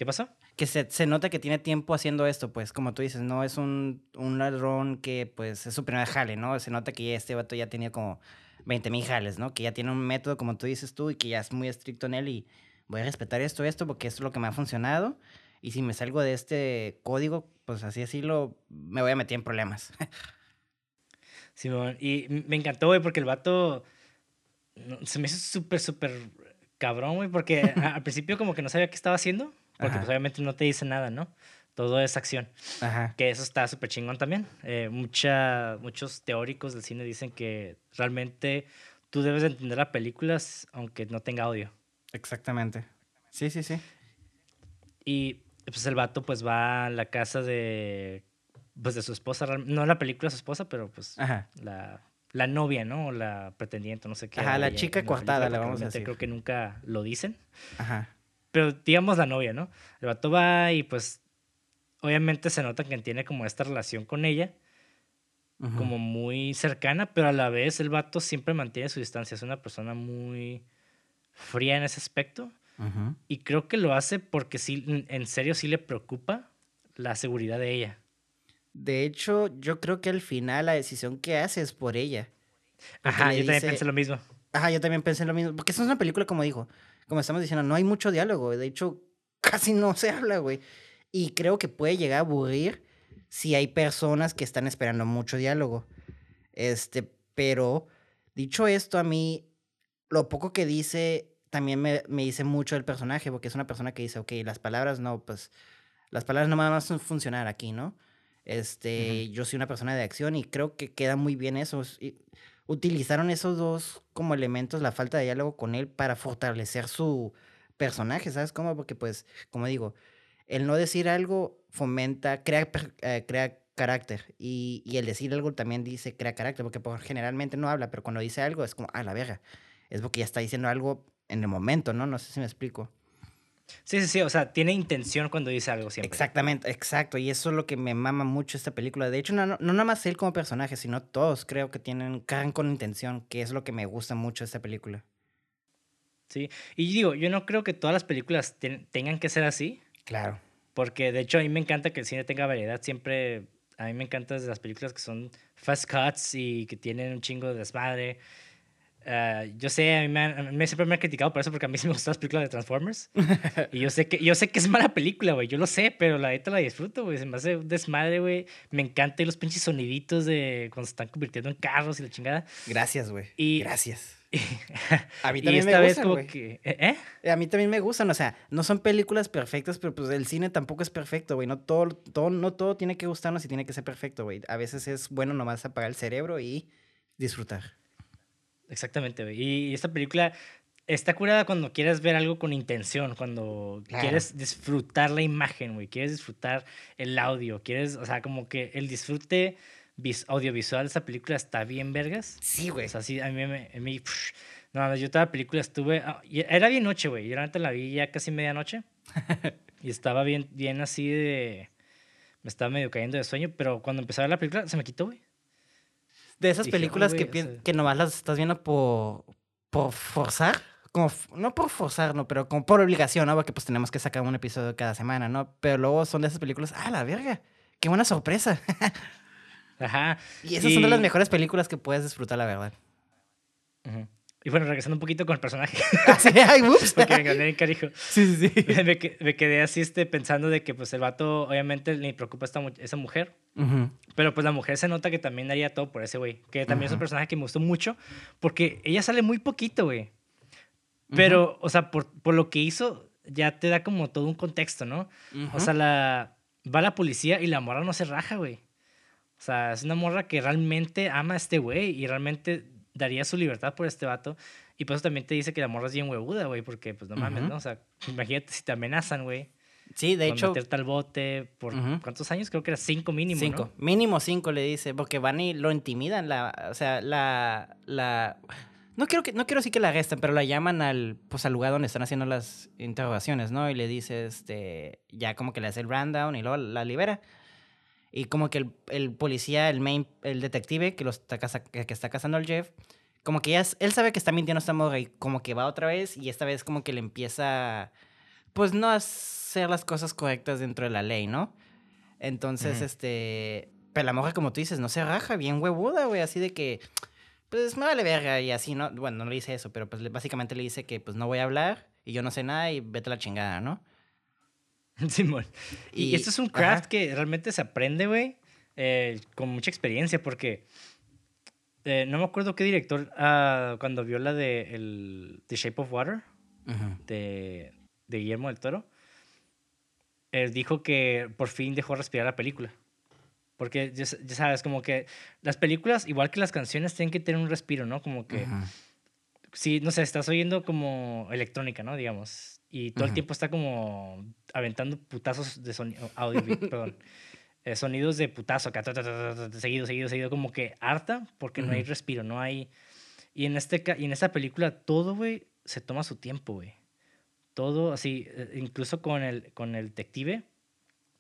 ¿Qué pasó? Que se, se, nota que tiene tiempo haciendo esto, pues, como tú dices, no es un, un ladrón que, pues, es su primer jale, ¿no? Se nota que este vato ya tenía como 20 mil jales, ¿no? Que ya tiene un método, como tú dices tú, y que ya es muy estricto en él y voy a respetar esto, esto, porque esto es lo que me ha funcionado. Y si me salgo de este código, pues así así lo me voy a meter en problemas. Simón, y me encantó, güey, porque el vato se me hizo súper, súper cabrón, güey, porque al principio como que no sabía qué estaba haciendo, porque pues obviamente no te dice nada, ¿no? Todo es acción. Ajá. Que eso está súper chingón también. Eh, mucha, muchos teóricos del cine dicen que realmente tú debes entender las películas aunque no tenga audio. Exactamente. Sí, sí, sí. Y pues el vato pues va a la casa de pues de su esposa, no la película de su esposa, pero pues la la novia, ¿no? O la pretendiente, no sé qué. Ajá, la chica cortada, la vamos a decir. Creo que nunca lo dicen. Ajá. Pero digamos la novia, ¿no? El vato va y pues obviamente se nota que tiene como esta relación con ella, como muy cercana, pero a la vez el vato siempre mantiene su distancia. Es una persona muy fría en ese aspecto. Y creo que lo hace porque sí, en serio sí le preocupa la seguridad de ella. De hecho, yo creo que al final la decisión que hace es por ella. Ajá, yo también pensé lo mismo. Ajá, yo también pensé lo mismo. Porque esa es una película, como dijo, como estamos diciendo, no hay mucho diálogo. De hecho, casi no se habla, güey. Y creo que puede llegar a aburrir si hay personas que están esperando mucho diálogo. Este, pero dicho esto, a mí, lo poco que dice también me, me dice mucho del personaje, porque es una persona que dice, ok, las palabras no, pues, las palabras no van a funcionar aquí, ¿no? Este, yo soy una persona de acción y creo que queda muy bien eso. Utilizaron esos dos como elementos, la falta de diálogo con él, para fortalecer su personaje, ¿sabes cómo? Porque pues, como digo, el no decir algo fomenta, crea, eh, crea carácter. Y, y, el decir algo también dice crea carácter, porque por, generalmente no habla, pero cuando dice algo es como, ah, la verga. Es porque ya está diciendo algo en el momento, ¿no? No sé si me explico. Sí, sí, sí, o sea, tiene intención cuando dice algo siempre. Exactamente, exacto, y eso es lo que me mama mucho esta película. De hecho, no, no, nada más él como personaje, sino todos creo que tienen, cagan con intención, que es lo que me gusta mucho de esta película. Sí, y digo, yo no creo que todas las películas tengan que ser así. Claro. Porque de hecho a mí me encanta que el cine tenga variedad, siempre, a mí me encantan las películas que son fast cuts y que tienen un chingo de desmadre. Ah, yo sé, a mí me, siempre me han criticado por eso porque a mí sí me gustan las películas de Transformers. y yo sé que, yo sé que es mala película, güey. Yo lo sé, pero la neta la disfruto, güey. Se me hace un desmadre, güey. Me encantan los pinches soniditos de cuando se están convirtiendo en carros y la chingada. Gracias, güey. Y, Gracias. a mí también me gustan, güey. ¿eh? ¿eh? A mí también me gustan, o sea, no son películas perfectas, pero pues el cine tampoco es perfecto, güey. No todo, todo, no todo tiene que gustarnos y tiene que ser perfecto, güey. A veces es bueno nomás apagar el cerebro y disfrutar. Exactamente, güey. Y esta película está curada cuando quieres ver algo con intención, cuando quieres disfrutar la imagen, güey, quieres disfrutar el audio, quieres, o sea, como que el disfrute audiovisual de esta película está bien vergas. Sí, güey. O sea, sí, a mí, a mí no, yo toda la película estuve, ah, era bien noche, güey, yo realmente la vi ya casi medianoche y estaba bien, bien así de, me estaba medio cayendo de sueño, pero cuando empezó a ver la película se me quitó, güey. De esas películas que, que nomás las estás viendo por, por forzar. Como, no por forzar, no, pero como por obligación, ¿no? Porque pues tenemos que sacar un episodio cada semana, ¿no? Pero luego son de esas películas, ¡ah, la verga! ¡Qué buena sorpresa! Ajá. Y esas son de las mejores películas que puedes disfrutar, la verdad. Y bueno, regresando un poquito con el personaje. Ah, sí, ay, ups. Porque me en carijo. Sí, sí, sí. Me, me quedé así este, pensando de que pues el vato obviamente le preocupa esta, esa mujer. Ujú. Pero pues la mujer se nota que también haría todo por ese güey. Que también es un personaje que me gustó mucho. Porque ella sale muy poquito, güey. Pero, o sea, por, por lo que hizo, ya te da como todo un contexto, ¿no? O sea, la, va la policía y la morra no se raja, güey. O sea, es una morra que realmente ama a este güey y realmente daría su libertad por este vato. Y por eso también te dice que la morra es bien huevuda, güey, porque pues no mames. ¿no? O sea, imagínate si te amenazan, güey. Sí, de con hecho, meterte al bote por cuántos años? Creo que era cinco mínimo, cinco. ¿no? Mínimo cinco le dice, porque van y lo intimidan. La, o sea, la. la no quiero, que, no quiero decir que la arrestan, pero la llaman al, pues, al lugar donde están haciendo las interrogaciones, ¿no? Y le dice, este, ya como que le hace el rundown y luego la libera. Y como que el, el policía, el main, el detective que, lo está, caza- que está cazando al Jeff, como que ya, es- él sabe que está mintiendo esta morra y como que va otra vez y esta vez como que le empieza, pues no a hacer las cosas correctas dentro de la ley, ¿no? Entonces, este, pero la morra como tú dices, no se raja, bien huevuda, güey, así de que, pues me vale verga y así, ¿no? Bueno, no le dice eso, pero pues básicamente le dice que pues no voy a hablar y yo no sé nada y vete a la chingada, ¿no? Simón. Y, Y- esto es un craft ajá. que realmente se aprende, güey, eh, con mucha experiencia, porque eh, no me acuerdo qué director, ah, cuando vio la de el, The Shape of Water, de, de Guillermo del Toro, él dijo que por fin dejó respirar la película. Porque ya, sa- ya sabes, como que las películas, igual que las canciones, tienen que tener un respiro, ¿no? Como que, si, no sé, estás oyendo como electrónica, ¿no? Digamos. Y todo el Ujú. tiempo está como aventando putazos de sonido, audio, perdón. eh, sonidos de putazo acá, ta, ta, ta, seguido, seguido, seguido, como que harta, porque no hay respiro, no hay... Y en, este, y en esta película todo, güey, se toma su tiempo, güey. Todo así, eh, incluso con el, con el detective,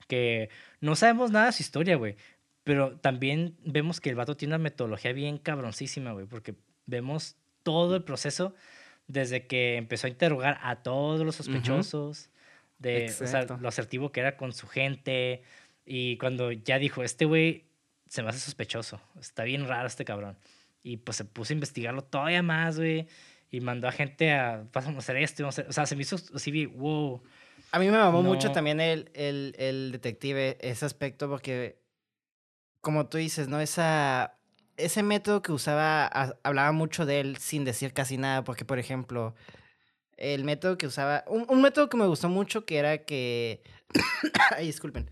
que no sabemos nada de su historia, güey. Pero también vemos que el vato tiene una metodología bien cabroncísima, güey, porque vemos todo el proceso desde que empezó a interrogar a todos los sospechosos, de o sea, lo asertivo que era con su gente, y cuando ya dijo, este güey se me hace sospechoso, está bien raro este cabrón. Y pues se puso a investigarlo todavía más, güey, y mandó a gente a, vamos a hacer esto, vamos a hacer-". o sea, se me hizo así, vi, wow. A mí me mamó mucho No. también el, el, el detective, ese aspecto, porque, como tú dices, ¿no? Esa, ese método que usaba, a- hablaba mucho de él sin decir casi nada, porque, por ejemplo, el método que usaba, un, un método que me gustó mucho, que era que, ay, disculpen,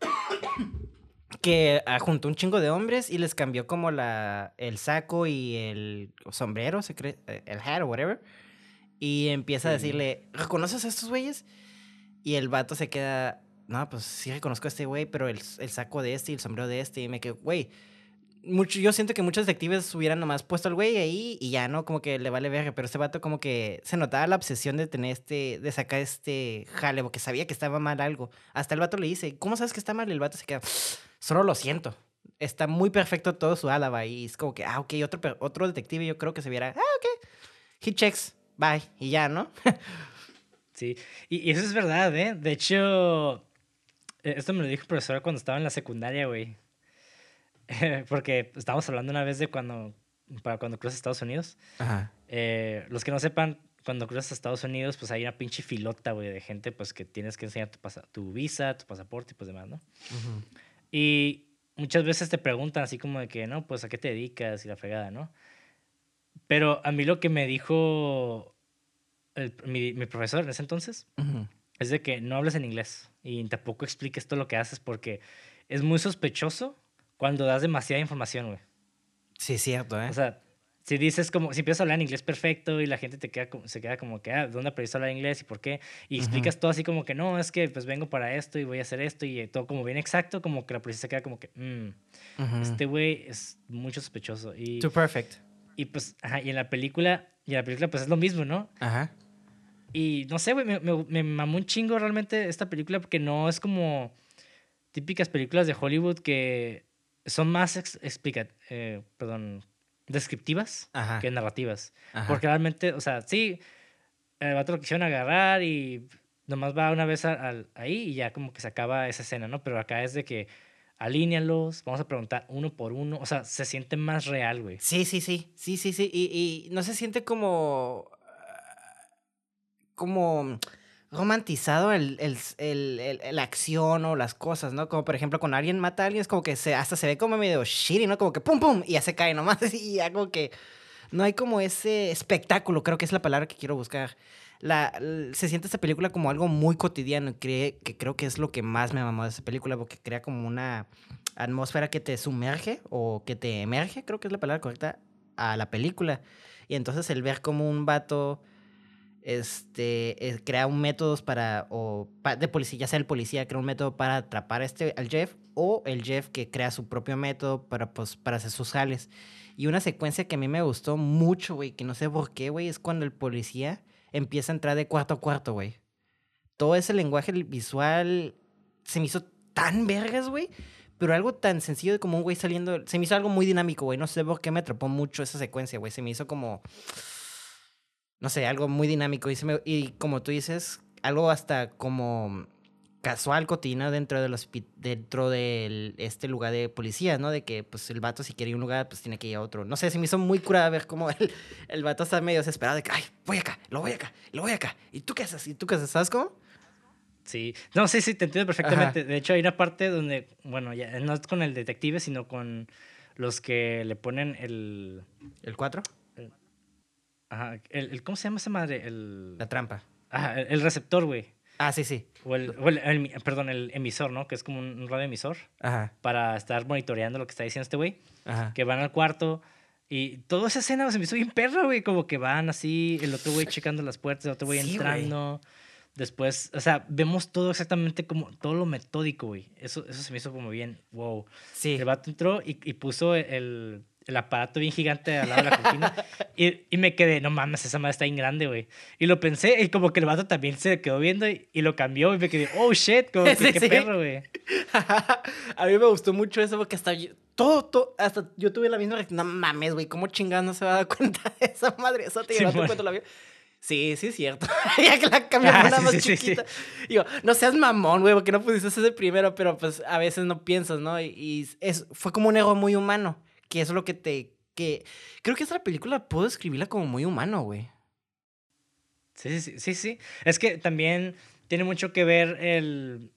que ah, juntó un chingo de hombres y les cambió como la, el saco y el sombrero, se cree, eh, el hat o whatever. Y empieza a decirle, ¿reconoces a estos güeyes? Y el vato se queda, no, pues sí reconozco a este güey, pero el, el saco de este y el sombrero de este. Y me quedo, güey. Mucho, yo siento que muchos detectives hubieran nomás puesto al güey ahí y ya, ¿no? Como que le vale verga. Pero este vato como que se notaba la obsesión de tener este, de sacar este jale, porque sabía que estaba mal algo. Hasta el vato le dice, ¿cómo sabes que está mal? Y el vato se queda, solo lo siento. Está muy perfecto todo su álaba y es como que, ah, ok, otro, otro detective yo creo que se viera, ah, ok, he checks, bye, y ya, ¿no? Sí, y, y eso es verdad, ¿eh? De hecho, eh, esto me lo dijo el profesor cuando estaba en la secundaria, güey. Porque estábamos hablando una vez de cuando, para cuando cruzas a Estados Unidos. Ajá. Eh, los que no sepan, cuando cruzas a Estados Unidos, pues hay una pinche filota, güey, de gente, pues que tienes que enseñar tu, tu visa, tu pasaporte y pues demás, ¿no? Y muchas veces te preguntan así como de que, no, pues a qué te dedicas y la fregada, ¿no? Pero a mí lo que me dijo el- mi, mi profesor en ese entonces Ujú. es de que no hables en inglés y tampoco expliques todo lo que haces porque es muy sospechoso cuando das demasiada información, güey. Sí, cierto, ¿eh? O sea, si dices como, si empiezas a hablar en inglés perfecto y la gente te queda, se queda como que, ah, ¿dónde aprendiste a hablar inglés y por qué? Y explicas todo así como que, no, es que pues vengo para esto y voy a hacer esto y todo como bien exacto, como que la policía se queda como que, "Mm, este güey es mucho sospechoso. Y, Too perfect. y pues, ajá, y en la película, y en la película pues es lo mismo, ¿no? Ajá. Y no sé, güey, me, me, me mamó un chingo realmente esta película porque no es como típicas películas de Hollywood que son más ex- explica, eh, perdón, descriptivas Ajá. que narrativas. Ajá. Porque realmente, o sea, sí, el vato lo quisieron agarrar y nomás va una vez a- ahí y ya como que se acaba esa escena, ¿no? Pero acá es de que alínealos, vamos a preguntar uno por uno. O sea, se siente más real, güey. Sí, sí, sí, sí, sí, sí. Y, y no se siente como... como romantizado el, el, el, la acción o las cosas, ¿no? Como por ejemplo, cuando alguien mata a alguien es como que se, hasta se ve como medio shitty, ¿no? Como que pum, pum, y ya se cae nomás. Y ya como que no hay como ese espectáculo, creo que es la palabra que quiero buscar. La, se siente esta película como algo muy cotidiano, que, que creo que es lo que más me mamó de esa película, porque crea como una atmósfera que te sumerge o que te emerge, creo que es la palabra correcta, a la película. Y entonces el ver como un vato este, eh, crea un método para, o de policía, ya sea el policía crea un método para atrapar este, al Jeff, o el Jeff que crea su propio método para, pues, para hacer sus jales. Y una secuencia que a mí me gustó mucho, güey, que no sé por qué, güey, es cuando el policía empieza a entrar de cuarto a cuarto, güey. Todo ese lenguaje visual se me hizo tan vergas, güey. Pero algo tan sencillo como un güey saliendo. Se me hizo algo muy dinámico, güey. No sé por qué me atrapó mucho esa secuencia, güey. Se me hizo como no sé, algo muy dinámico. Y, y como tú dices, algo hasta como casual, cotidiano dentro de los dentro de este lugar de policía, ¿no? De que pues el vato si quiere ir a un lugar, pues tiene que ir a otro. No sé, se me hizo muy curada ver cómo el, el vato está medio desesperado de que, ay, voy acá, lo voy acá, lo voy acá. ¿Y tú qué haces? ¿Y tú qué haces? ¿Sabes cómo? Sí, no, sí, sí, te entiendo perfectamente. De hecho, hay una parte donde, bueno, ya no es con el detective, sino con los que le ponen el... ¿El 4? Ajá. El, ¿Cómo se llama esa madre? El... La trampa. Ajá, el, receptor, güey. Ah, sí, sí. O, el, o el, perdón, el emisor, ¿no? Que es como un radio emisor. Ajá. Para estar monitoreando lo que está diciendo este güey. Ajá. Que van al cuarto. Y toda esa escena se me hizo bien perra, güey. Como que van así, el otro güey checando las puertas, el otro güey entrando. Después, o sea, vemos todo exactamente como, todo lo metódico, güey. Eso, eso se me hizo como bien, wow. Sí. El vato entró y, y puso el, el aparato bien gigante al lado de la cortina. y, y, me quedé, no mames, esa madre está bien grande, güey. Y lo pensé, y como que el vato también se quedó viendo y, y lo cambió. Y me quedé, oh shit, como que qué perro, güey. a mí me gustó mucho eso porque hasta todo, todo, hasta yo tuve la misma reacción. No mames, güey, ¿cómo chingados no se va a dar cuenta de esa madre? Eso te sí, cuenta la vida. Sí, sí es cierto. ya que la cambió ah, una más chiquita. Digo, no seas mamón, güey, porque no pudiste el primero, pero pues a veces no piensas, ¿no? Y, y es, fue como un ego muy humano que es lo que te... que Creo que esta película puedo escribirla como muy humano, güey. Sí, sí, sí, sí. Es que también tiene mucho que ver el...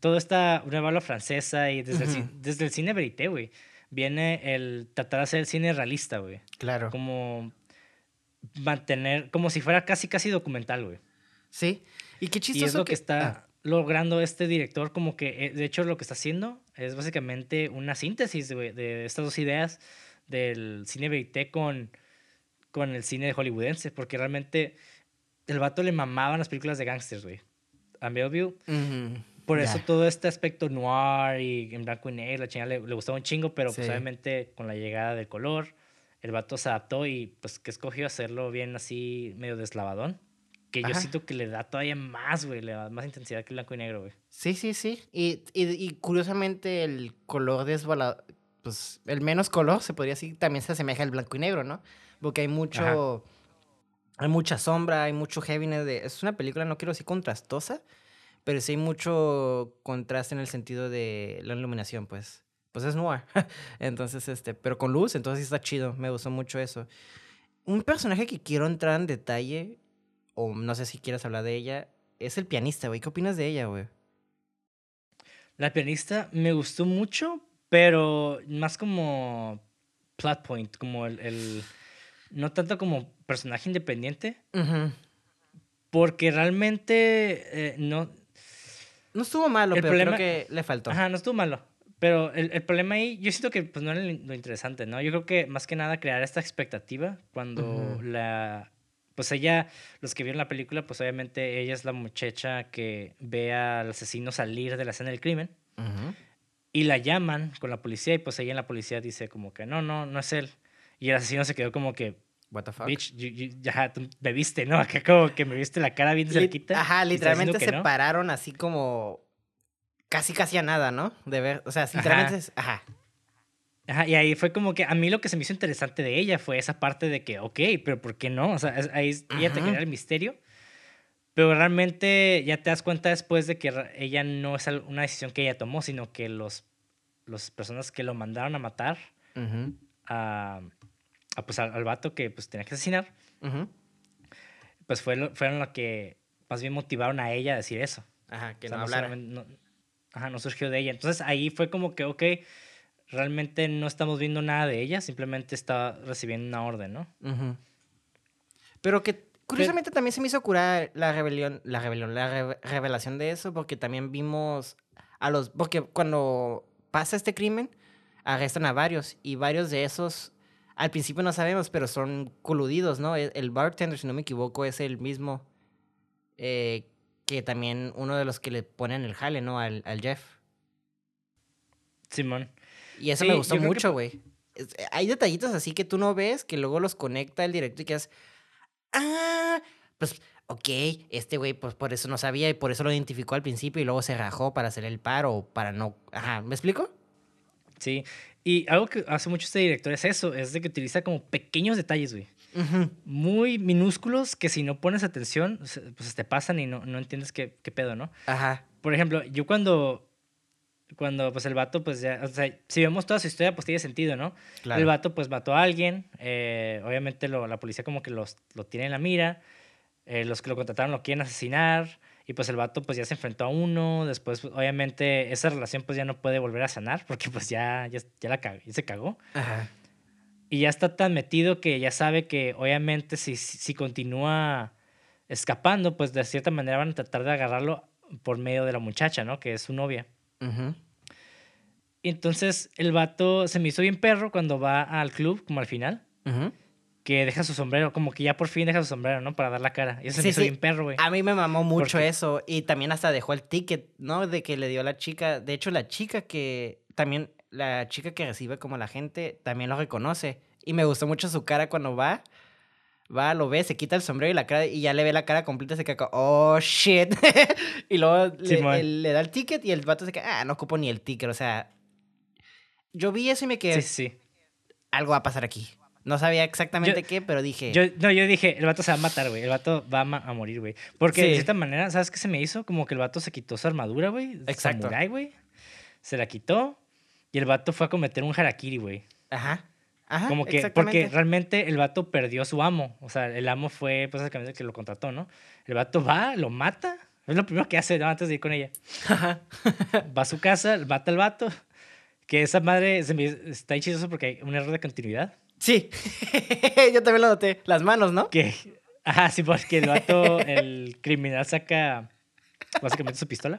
Toda esta nueva francesa y desde, el, desde el cine verité, güey. Viene el tratar de hacer el cine realista, güey. Claro. Como mantener, como si fuera casi, casi documental, güey. Sí. Y qué chistoso. Y es lo que, está ah. logrando este director, como que, eh, de hecho, lo que está haciendo es básicamente una síntesis de, de estas dos ideas del cine verité con, con el cine de hollywoodense, porque realmente el vato le mamaban las películas de gangsters, güey. A Melville. Por eso todo este aspecto noir y en blanco y negro, la chingada le, le gustaba un chingo, pero pues obviamente con la llegada del color, el vato se adaptó y pues que escogió hacerlo bien así, medio deslavadón que yo siento que le da todavía más, güey, le da más intensidad que el blanco y negro, güey. Sí, sí, sí. Y, y, curiosamente el color desbalado, pues el menos color, se podría decir, también se asemeja al blanco y negro, ¿no? Porque hay mucho, hay mucha sombra, hay mucho heaviness. De, es una película, no quiero decir contrastosa, pero sí hay mucho contraste en el sentido de la iluminación, pues. Pues es noir. entonces, este, pero con luz, entonces está chido. Me gustó mucho eso. Un personaje que quiero entrar en detalle o no sé si quieres hablar de ella, es el pianista, güey. ¿Qué opinas de ella, güey? La pianista me gustó mucho, pero más como plot point, como el, no tanto como personaje independiente, porque realmente eh, no... No estuvo malo, pero creo que le faltó. Ajá, no estuvo malo. Pero el, el, problema ahí, yo siento que pues, no era lo interesante, ¿no? Yo creo que más que nada crear esta expectativa cuando la pues ella, los que vieron la película, pues obviamente ella es la muchacha que ve al asesino salir de la escena del crimen. Y la llaman con la policía y pues ella en la policía dice como que no, no, no es él. Y el asesino se quedó como que, What the fuck? Bitch, ya, tú me viste, ¿no? Acá como que me viste la cara bien cerquita. Ajá, literalmente se pararon así como casi casi a nada, ¿no? De ver, o sea, literalmente, ajá. Ajá, y ahí fue como que a mí lo que se me hizo interesante de ella fue esa parte de que, ok, pero ¿por qué no? O sea, ahí ya te crea el misterio. Pero realmente ya te das cuenta después de que ella no es una decisión que ella tomó, sino que los las personas que lo mandaron a matar a, pues, al, vato que pues, tenía que asesinar, pues fue fueron los que más bien motivaron a ella a decir eso. Ajá, que no hablara. ajá, no surgió de ella. Entonces ahí fue como que, ok, realmente no estamos viendo nada de ella, simplemente está recibiendo una orden, ¿no? Pero que curiosamente también se me hizo curar la rebelión, la rebelión, la revelación de eso, porque también vimos a los, porque cuando pasa este crimen, arrestan a varios y varios de esos al principio no sabemos, pero son coludidos, ¿no? E, el bartender, si no me equivoco, es el mismo eh, que también uno de los que le ponen el jale, ¿no? Al, al Jeff. Simón. Y eso me gustó mucho, güey. Hay detallitos así que tú no ves, que luego los conecta el directo y que es. Ah, pues, ok, este güey, pues por eso no sabía y por eso lo identificó al principio y luego se rajó para hacer el paro, para no. Ajá, ¿me explico? Sí. Y algo que hace mucho este director es eso, es de que utiliza como pequeños detalles, güey. Muy minúsculos que si no pones atención, pues te pasan y no, no entiendes qué, qué pedo, ¿no? Ajá. Por ejemplo, yo cuando cuando pues el vato pues ya, o sea, si vemos toda su historia pues tiene sentido, ¿no? El vato pues mató a alguien, eh, obviamente lo, la policía como que los, lo tiene en la mira, eh, los que lo contrataron lo quieren asesinar y pues el vato pues ya se enfrentó a uno, después pues, obviamente esa relación pues ya no puede volver a sanar porque pues ya, ya, ya la cagó, ya se cagó. Ajá. Y ya está tan metido que ya sabe que obviamente si, si continúa escapando pues de cierta manera van a tratar de agarrarlo por medio de la muchacha, ¿no? Que es su novia. Entonces el vato se me hizo bien perro cuando va al club, como al final. Que deja su sombrero, como que ya por fin deja su sombrero, ¿no? Para dar la cara. Y eso se me hizo bien perro, güey. A mí me mamó mucho eso. Y también hasta dejó el ticket, ¿no? De que le dio a la chica. De hecho, la chica que también, la chica que recibe como la gente, también lo reconoce. Y me gustó mucho su cara cuando va va, lo ve, se quita el sombrero y la cara y ya le ve la cara completa, se queda oh shit. y luego le, da el ticket y el vato se queda, ah, no ocupo ni el ticket, o sea, yo vi eso y me quedé, sí, sí. algo va a pasar aquí. No sabía exactamente qué, pero dije. Yo, no, yo dije, el vato se va a matar, güey. El vato va a, morir, güey. Porque de cierta manera, ¿sabes qué se me hizo? Como que el vato se quitó su armadura, güey. Exacto. Samurai, güey. Se la quitó. Y el vato fue a cometer un harakiri, güey. Ajá como que, porque realmente el vato perdió a su amo. O sea, el amo fue pues, el que lo contrató, ¿no? El vato va, lo mata. Es lo primero que hace antes de ir con ella. va a su casa, mata al vato. Que esa madre se me, está chistoso porque hay un error de continuidad. Sí, yo también lo noté. Las manos, ¿no? Que, ajá, sí, porque el vato, el criminal saca básicamente su pistola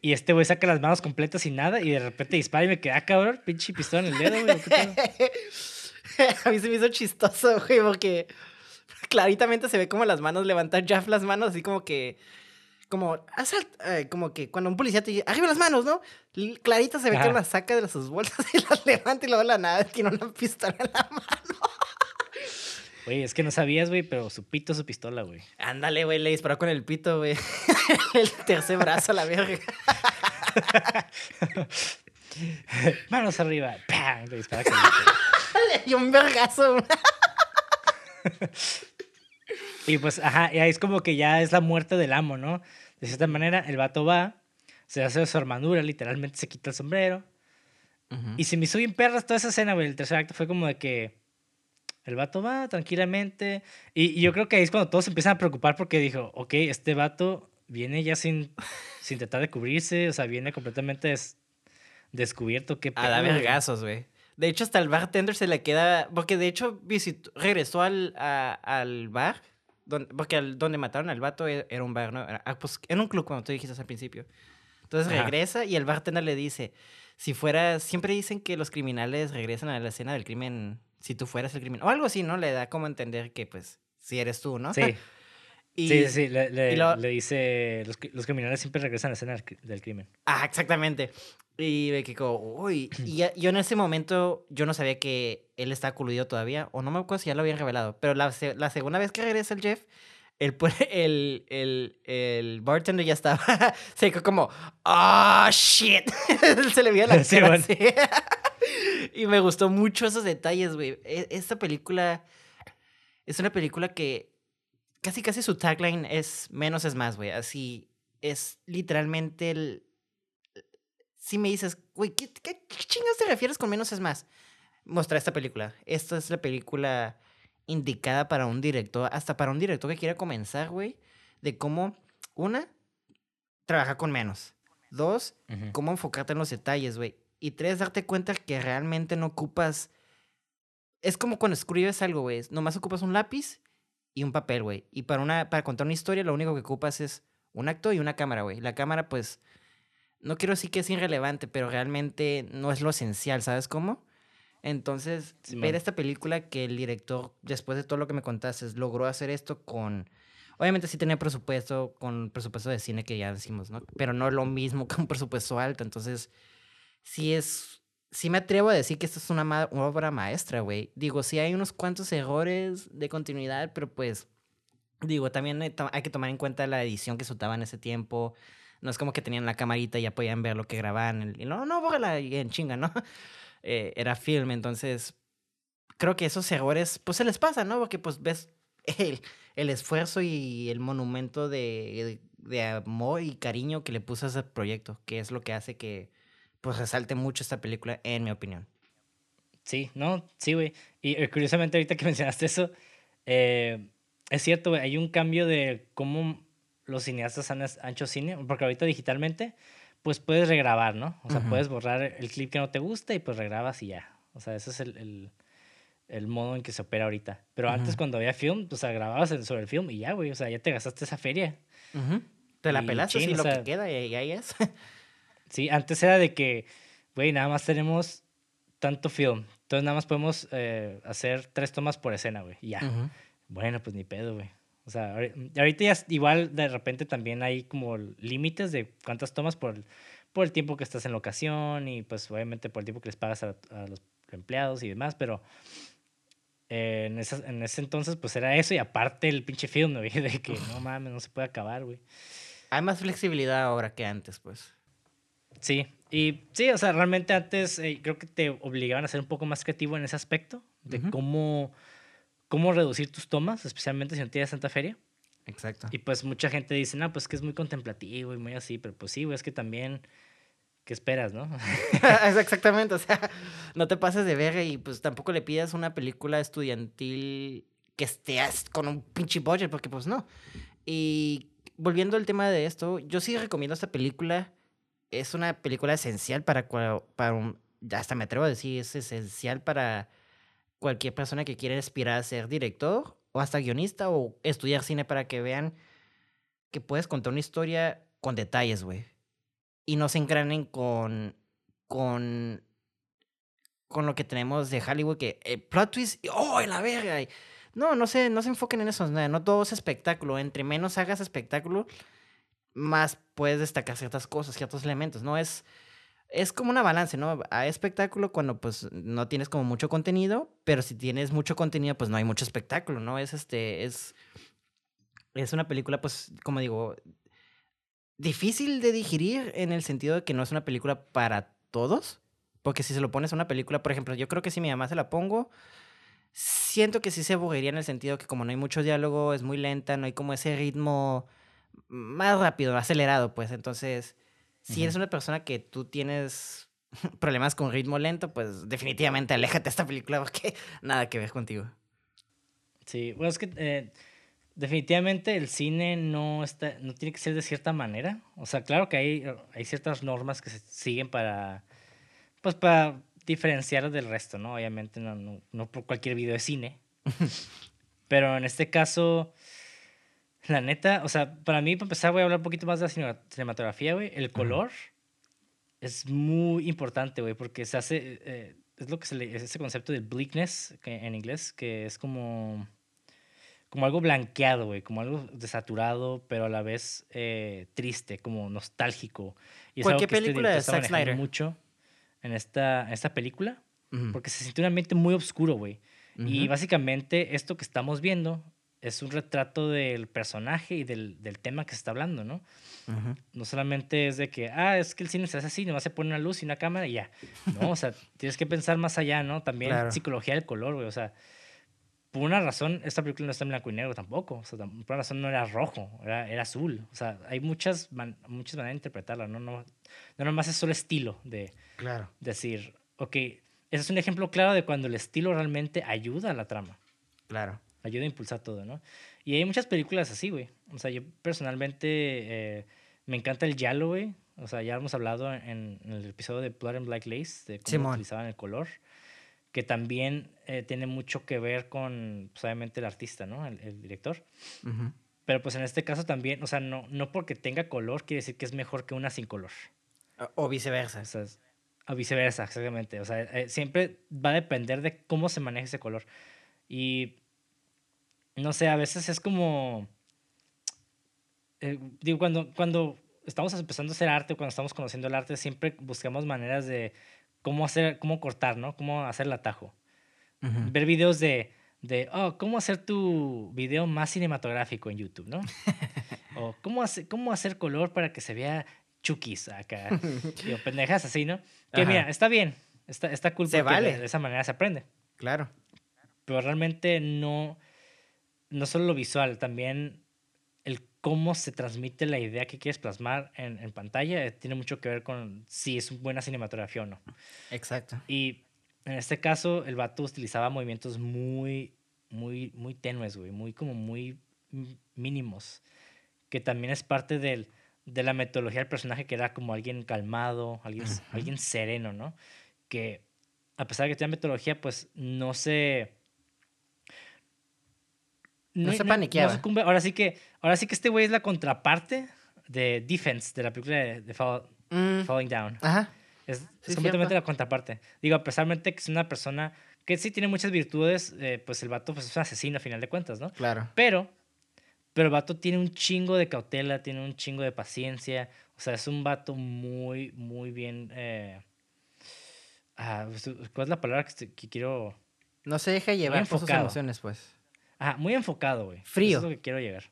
y este güey saca las manos completas y nada, y de repente dispara y me queda, ah, cabrón, pinche pistola en el dedo, güey. A mí se me hizo chistoso, güey, porque claritamente se ve como las manos levantan Jeff las manos, así como que. Como, eh, como que cuando un policía te dice, arriba las manos, ¿no? Clarita se ve que las saca de sus bolsas y las levanta y luego la nada tiene una pistola en la mano. Güey, es que no sabías, güey, pero su pito su pistola, güey. Ándale, güey, le disparó con el pito, güey. el tercer brazo a la verga. Manos arriba. ¡Pam! Le dispara con el Y un vergazo. y pues, ajá, y ahí es como que ya es la muerte del amo, ¿no? De cierta manera, el vato va, se hace su armadura, literalmente se quita el sombrero. Y se me hizo bien perras toda esa escena, güey. El tercer acto fue como de que el vato va tranquilamente. Y, yo creo que ahí es cuando todos se empiezan a preocupar porque dijo, ok, este vato viene ya sin, sin tratar de cubrirse, o sea, viene completamente descubierto. Qué a dar vergazos, güey. De hecho, hasta el bartender se le queda. Porque de hecho, visitó, regresó al, al bar. Donde, porque al, donde mataron al vato e, era un bar, ¿no? Era, ah, pues, un club, como tú dijiste al principio. Entonces regresa y el bartender le dice: Si fuera. Siempre dicen que los criminales regresan a la escena del crimen si tú fueras el criminal. O algo así, ¿no? Le da como entender que, pues, si eres tú, ¿no? Sí. y, sí, sí, le, le, dice, los, los, criminales siempre regresan a la escena del, crimen. Ah, exactamente. Y ve que como, uy, y yo en ese momento, yo no sabía que él está coludido todavía, o no me acuerdo si ya lo habían revelado, pero la, la segunda vez que regresa el Jeff, el, el, el, el bartender ya estaba, se dijo como, oh, shit, se le veía la cara así. y me gustó mucho esos detalles, güey. E, esta película es una película que casi, casi su tagline es menos es más, güey. Así es literalmente el... si me dices, güey, ¿qué, qué, chingas te refieres con menos es más? Mostrar esta película. Esta es la película indicada para un director, hasta para un director que quiera comenzar, güey, de cómo, una, trabaja con menos. Dos, cómo enfocarte en los detalles, güey. Y tres, darte cuenta que realmente no ocupas... Es como cuando escribes algo, güey. Nomás ocupas un lápiz y un papel, güey. Y para, una, para contar una historia, lo único que ocupas es un acto y una cámara, güey. La cámara, pues, no quiero decir que es irrelevante, pero realmente no es lo esencial, ¿sabes cómo? Entonces, ver esta película que el director, después de todo lo que me contaste, logró hacer esto con... Obviamente sí tenía presupuesto, con presupuesto de cine que ya decimos, ¿no? Pero no lo mismo que un presupuesto alto. Entonces, sí es... Sí me atrevo a decir que esta es una, obra maestra, güey. Digo, sí hay unos cuantos errores de continuidad, pero pues... Digo, también hay, que tomar en cuenta la edición que se usaba en ese tiempo. No es como que tenían la camarita y ya podían ver lo que grababan. Y no, no, bórrala en chinga, ¿no? Eh, era film, entonces creo que esos errores, pues se les pasa, ¿no? Porque pues ves el, el esfuerzo y el monumento de, de, amor y cariño que le puso a ese proyecto, que es lo que hace que pues resalte mucho esta película, en mi opinión. Sí, no, sí, güey. Y eh, curiosamente ahorita que mencionaste eso, eh, es cierto, hay un cambio de cómo los cineastas han, hecho cine, porque ahorita digitalmente, pues puedes regrabar, ¿no? O sea, puedes borrar el clip que no te gusta y pues regrabas y ya. O sea, ese es el, el, el modo en que se opera ahorita. Pero antes cuando había film, o sea, grababas sobre el film y ya, güey, o sea, ya te gastaste esa feria. Te la pelaste y lo que queda y, ahí es. sí, antes era de que, güey, nada más tenemos tanto film. Entonces nada más podemos eh, hacer tres tomas por escena, güey. Y ya. Bueno, pues ni pedo, güey. O sea, ahorita ya igual de repente también hay como límites de cuántas tomas por, por el tiempo que estás en locación y pues obviamente por el tiempo que les pagas a, los empleados y demás, pero eh, en, en ese entonces pues era eso y aparte el pinche film, ¿no? De que no mames, no se puede acabar, güey. Hay más flexibilidad ahora que antes, pues. Sí, y sí, o sea, realmente antes eh, creo que te obligaban a ser un poco más creativo en ese aspecto, de cómo cómo reducir tus tomas, especialmente si no tienes tanta feria. Exacto. Y pues mucha gente dice, no, pues que es muy contemplativo y muy así, pero pues sí, güey, es que también, ¿qué esperas, no? Exactamente, o sea, no te pases de verga y pues tampoco le pidas una película estudiantil que estés con un pinche budget, porque pues no. Y volviendo al tema de esto, yo sí recomiendo esta película. Es una película esencial para, para un, hasta me atrevo a decir, es esencial para cualquier persona que quiera aspirar a ser director o hasta guionista o estudiar cine para que vean que puedes contar una historia con detalles, güey. Y no se engranen con, con, con lo que tenemos de Hollywood, que eh, plot twist, oh, en la verga. No, no se, no se enfoquen en eso, no todo es espectáculo. Entre menos hagas espectáculo, más puedes destacar ciertas cosas, ciertos elementos. No es es como una balance, ¿no? Hay espectáculo cuando pues no tienes como mucho contenido, pero si tienes mucho contenido, pues no hay mucho espectáculo, ¿no? Es este, es, es una película, pues, como digo, difícil de digerir en el sentido de que no es una película para todos, porque si se lo pones a una película, por ejemplo, yo creo que si mi mamá se la pongo, siento que sí se aburriría en el sentido que como no hay mucho diálogo, es muy lenta, no hay como ese ritmo más rápido, acelerado, pues, entonces si eres una persona que tú tienes problemas con ritmo lento, pues definitivamente aléjate de esta película porque nada que ver contigo. Sí, bueno, es que eh, definitivamente el cine no, está, no tiene que ser de cierta manera. O sea, claro que hay, hay ciertas normas que se siguen para, pues para diferenciar del resto, ¿no? Obviamente no, no, no por cualquier video de cine. Pero en este caso, la neta, o sea, para mí, para empezar, voy a hablar un poquito más de la cinematografía, güey. El color es muy importante, güey, porque se hace. Eh, es lo que se le. Es ese concepto de bleakness en inglés, que es como. Como algo blanqueado, güey, como algo desaturado, pero a la vez eh, triste, como nostálgico. Y es ¿Por qué este película de Zack Snyder? mucho en esta, esta película, porque se siente un ambiente muy oscuro, güey. Y básicamente esto que estamos viendo es un retrato del personaje y del, del tema que se está hablando, ¿no? No solamente es de que, ah, es que el cine se hace así, nomás se pone una luz y una cámara y ya. No, o sea, tienes que pensar más allá, ¿no? También psicología del color, güey. O sea, por una razón, esta película no está en blanco y negro tampoco. O sea, por una razón no era rojo, era, era azul. O sea, hay muchas, muchas maneras de interpretarla. No, no, no nomás es solo estilo de claro. decir, ok, ese es un ejemplo claro de cuando el estilo realmente ayuda a la trama. Claro. Ayuda a impulsar todo, ¿no? Y hay muchas películas así, güey. O sea, yo personalmente eh, me encanta el yellow, güey. O sea, ya hemos hablado en, el episodio de Blood and Black Lace, de cómo utilizaban el color que también eh, tiene mucho que ver con, pues, obviamente, el artista, ¿no? El, director. Pero pues en este caso también, o sea, no, no porque tenga color quiere decir que es mejor que una sin color. O, viceversa. O, viceversa, exactamente. O sea, eh, siempre va a depender de cómo se maneja ese color. Y, no sé, a veces es como... Eh, digo, cuando, cuando estamos empezando a hacer arte, cuando estamos conociendo el arte, siempre buscamos maneras de cómo hacer, cómo cortar, ¿no? Cómo hacer el atajo. Ver videos de, de, oh, cómo hacer tu video más cinematográfico en YouTube, ¿no? o cómo, hacer, cómo hacer color para que se vea chukis acá. Digo, pendejas así, ¿no? Que mira, está bien, está, está cool se vale. de, esa manera se aprende. Claro. Pero realmente no, no solo lo visual, también cómo se transmite la idea que quieres plasmar en, en pantalla eh, tiene mucho que ver con si es buena cinematografía o no. Exacto. Y en este caso, el vato utilizaba movimientos muy, muy, muy tenues, güey, muy como muy mínimos, que también es parte del, de la metodología del personaje, que era como alguien calmado, alguien, alguien sereno, ¿no? Que a pesar de que tiene metodología, pues no se no, se paniqueaba. ahora sí que, ahora sí que este güey es la contraparte de Defense, de la película de, mm. Falling Down. Ajá. Es, completamente la contraparte. Digo, a pesar de que es una persona que sí tiene muchas virtudes, eh, pues el vato pues, es un asesino a final de cuentas, ¿no? Claro. Pero, pero el vato tiene un chingo de cautela, tiene un chingo de paciencia. O sea, es un vato muy, muy bien. Eh, ah, pues, ¿Cuál es la palabra que, que quiero.? No se deja llevar por sus emociones, pues. Ajá, muy enfocado, güey. Frío. Eso es lo que quiero llegar.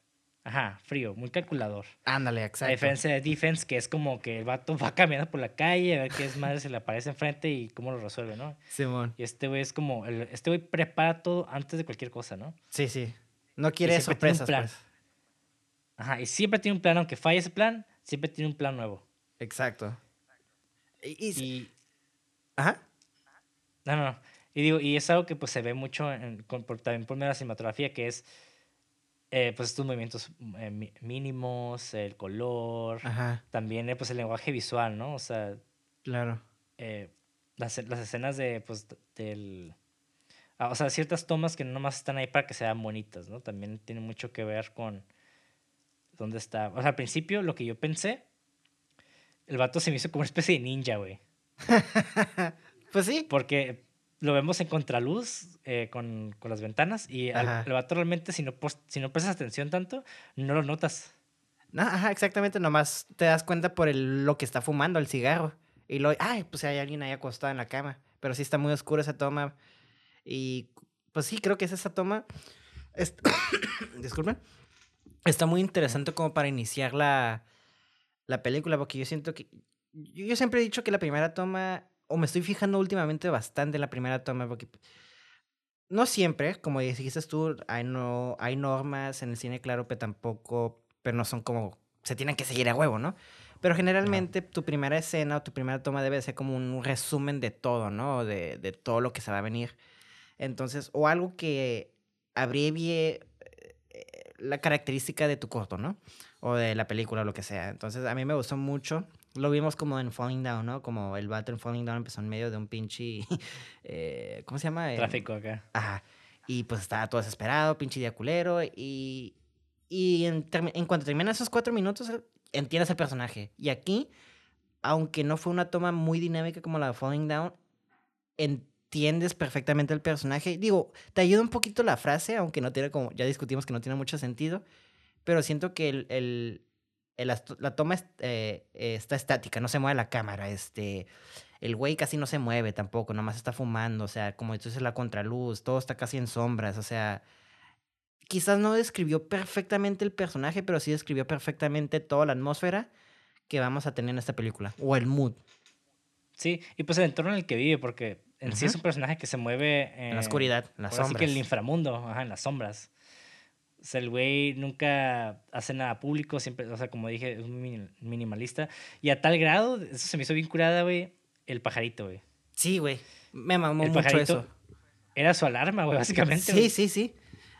Ajá, frío, muy calculador. Ándale, exacto. A diferencia de Defense, que es como que el vato va caminando por la calle a ver qué es madre se le aparece enfrente y cómo lo resuelve, ¿no? Simón. Y este güey es como, este güey prepara todo antes de cualquier cosa, ¿no? Sí, sí. No quiere sorpresas, pues. Ajá, y siempre tiene un plan, aunque falle ese plan, siempre tiene un plan nuevo. Exacto. Y... Ajá. No, no, no. Y digo, y es algo que pues se ve mucho en, por, también por medio de la cinematografía, que es eh, pues estos movimientos eh, mínimos, el color, también eh, pues el lenguaje visual, ¿no? O sea, claro. las, las, escenas de pues del ah, o sea, ciertas tomas que no nomás están ahí para que sean bonitas, ¿no? También tiene mucho que ver con dónde está. O sea, al principio lo que yo pensé, el vato se me hizo como una especie de ninja, güey. pues sí. Porque lo vemos en contraluz eh, con, con, las ventanas y al, el vato realmente si no, si no prestas atención tanto, no lo notas. No, ajá, exactamente, nomás te das cuenta por el, lo que está fumando, el cigarro. Y lo, ay, pues hay alguien ahí acostado en la cama. Pero sí está muy oscura esa toma. Y pues sí, creo que es esa toma. Disculpen. Está muy interesante como para iniciar la, la película, porque yo siento que. yo siempre he dicho que la primera toma o me estoy fijando últimamente bastante en la primera toma, porque no siempre, como dijiste tú, hay, no, hay normas en el cine, claro, pero tampoco, pero no son como, se tienen que seguir a huevo, ¿no? Pero generalmente tu primera escena o tu primera toma debe ser como un resumen de todo, ¿no? De, de todo lo que se va a venir. Entonces, o algo que abrevie eh, la característica de tu corto, ¿no? O de la película o lo que sea. Entonces, a mí me gustó mucho lo vimos como en Falling Down, ¿no? Como el vato en Falling Down empezó en medio de un pinche. Eh, ¿Cómo se llama? Tráfico acá. Ajá. Y pues estaba todo desesperado, pinche día culero. Y, y en, en cuanto terminan esos cuatro minutos, entiendes el personaje. Y aquí, aunque no fue una toma muy dinámica como la de Falling Down, entiendes perfectamente el personaje. Digo, te ayuda un poquito la frase, aunque no tiene como. Ya discutimos que no tiene mucho sentido. Pero siento que el la toma eh, está estática, no se mueve la cámara, este, el güey casi no se mueve tampoco, nomás está fumando, o sea, como entonces la contraluz, todo está casi en sombras, o sea, quizás no describió perfectamente el personaje, pero sí describió perfectamente toda la atmósfera que vamos a tener en esta película, o el mood. Sí, y pues el entorno en el que vive, porque en sí es un personaje que se mueve en la oscuridad, en las sombras. Así que en el inframundo, ajá, en las sombras. O sea, el güey nunca hace nada público, siempre, o sea, como dije, es un minimalista. Y a tal grado, eso se me hizo bien curada, güey, el pajarito, güey. Sí, güey. Me mamó mucho eso. Era su alarma, güey, básicamente. Sí, sí, sí.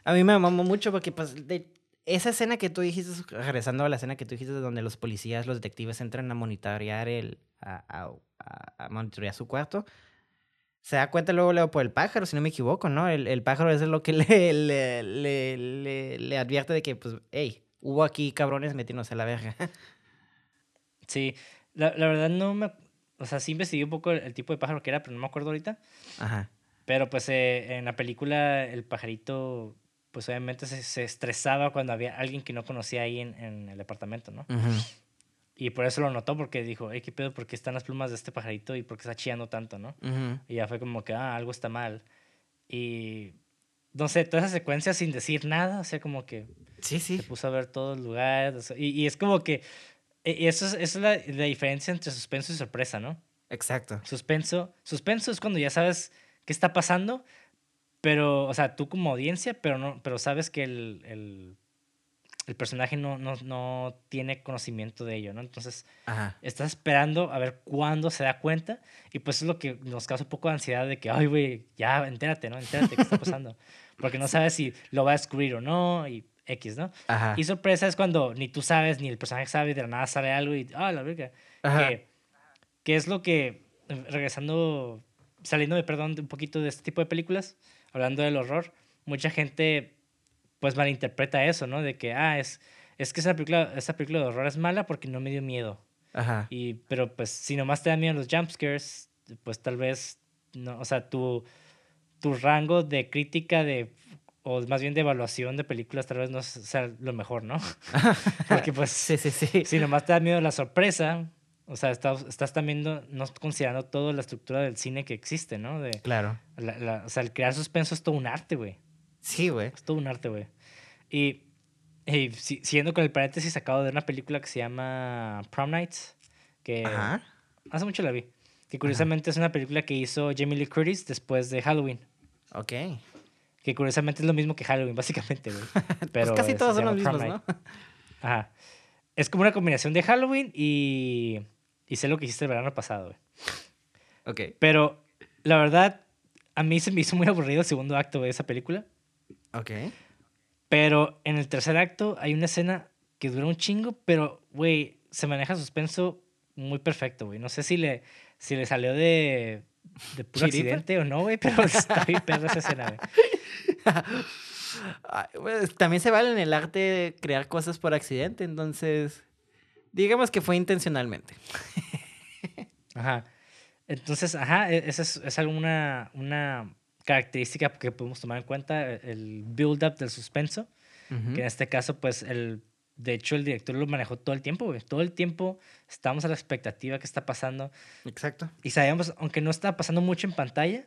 A mí me mamó mucho porque, pues, de esa escena que tú dijiste, regresando a la escena que tú dijiste, donde los policías, los detectives entran a monitorear el, a, a, a monitorear su cuarto, se da cuenta luego, luego por el pájaro, si no me equivoco, ¿no? El, el pájaro es lo que le, le, le, le, advierte de que, pues, hey, hubo aquí cabrones metiéndose a la verga. Sí, la, la, verdad no me... O sea, sí investigué un poco el, tipo de pájaro que era, pero no me acuerdo ahorita. Ajá. Pero pues eh, en la película el pajarito, pues obviamente se, se, estresaba cuando había alguien que no conocía ahí en, en el departamento, ¿no? Ajá. Y por eso lo notó, porque dijo, hey, ¿qué pedo? ¿Por qué están las plumas de este pajarito y por qué está chillando tanto, no? Y ya fue como que, ah, algo está mal. Y, no sé, toda esa secuencia sin decir nada, o sea, como que... Sí, sí. Se puso a ver todos los lugares. Y, y, es como que... Y eso es, eso es la, la, diferencia entre suspenso y sorpresa, ¿no? Exacto. Suspenso. Suspenso es cuando ya sabes qué está pasando, pero, o sea, tú como audiencia, pero, no, pero sabes que el, el el personaje no, no, no tiene conocimiento de ello, ¿no? Entonces, estás esperando a ver cuándo se da cuenta y pues es lo que nos causa un poco de ansiedad de que, ay, güey, ya, entérate, ¿no? Entérate qué está pasando. Porque no sabes si lo va a descubrir o no y X, ¿no? Y sorpresa es cuando ni tú sabes, ni el personaje sabe, de la nada sale algo y, ah, la verga. Que, que es lo que, regresando, saliendo de, perdón, un poquito de este tipo de películas, hablando del horror, mucha gente pues malinterpreta eso, ¿no? De que, ah, es, es que esa película, esa película de horror es mala porque no me dio miedo. Ajá. Y, pero pues si nomás te dan miedo los jumpscares, pues tal vez, no, o sea, tu, tu rango de crítica de o más bien de evaluación de películas tal vez no sea lo mejor, ¿no? Porque pues sí, sí, sí. si nomás te da miedo la sorpresa, o sea, estás, estás también no, considerando toda la estructura del cine que existe, ¿no? De, claro. o sea, el crear suspenso es todo un arte, güey. Sí, güey. Es todo un arte, güey. Y, y siguiendo con el paréntesis, acabo de ver una película que se llama Prom Nights, que hace mucho la vi. Que curiosamente es una película que hizo Jamie Lee Curtis después de Halloween. Ok. Que curiosamente es lo mismo que Halloween, básicamente, güey. Pues Pero casi todos son los mismos, ¿no? Ajá. Es como una combinación de Halloween y, y sé lo que hiciste el verano pasado, güey. Ok. Pero la verdad, a mí se me hizo muy aburrido el segundo acto de esa película. Ok. Pero en el tercer acto hay una escena que dura un chingo, pero, güey, se maneja suspenso muy perfecto, güey. No sé si le, si le salió de, de puro accidente o no, güey, pero está bien perra esa escena, güey. también se vale en el arte crear cosas por accidente, entonces digamos que fue intencionalmente. Ajá. Entonces, ajá, e, esa es, es alguna una característica que podemos tomar en cuenta, el build-up del suspenso, que en este caso, pues, el, de hecho, el director lo manejó todo el tiempo, güey. Todo el tiempo estamos a la expectativa que está pasando. Exacto. Y sabíamos, aunque no estaba pasando mucho en pantalla,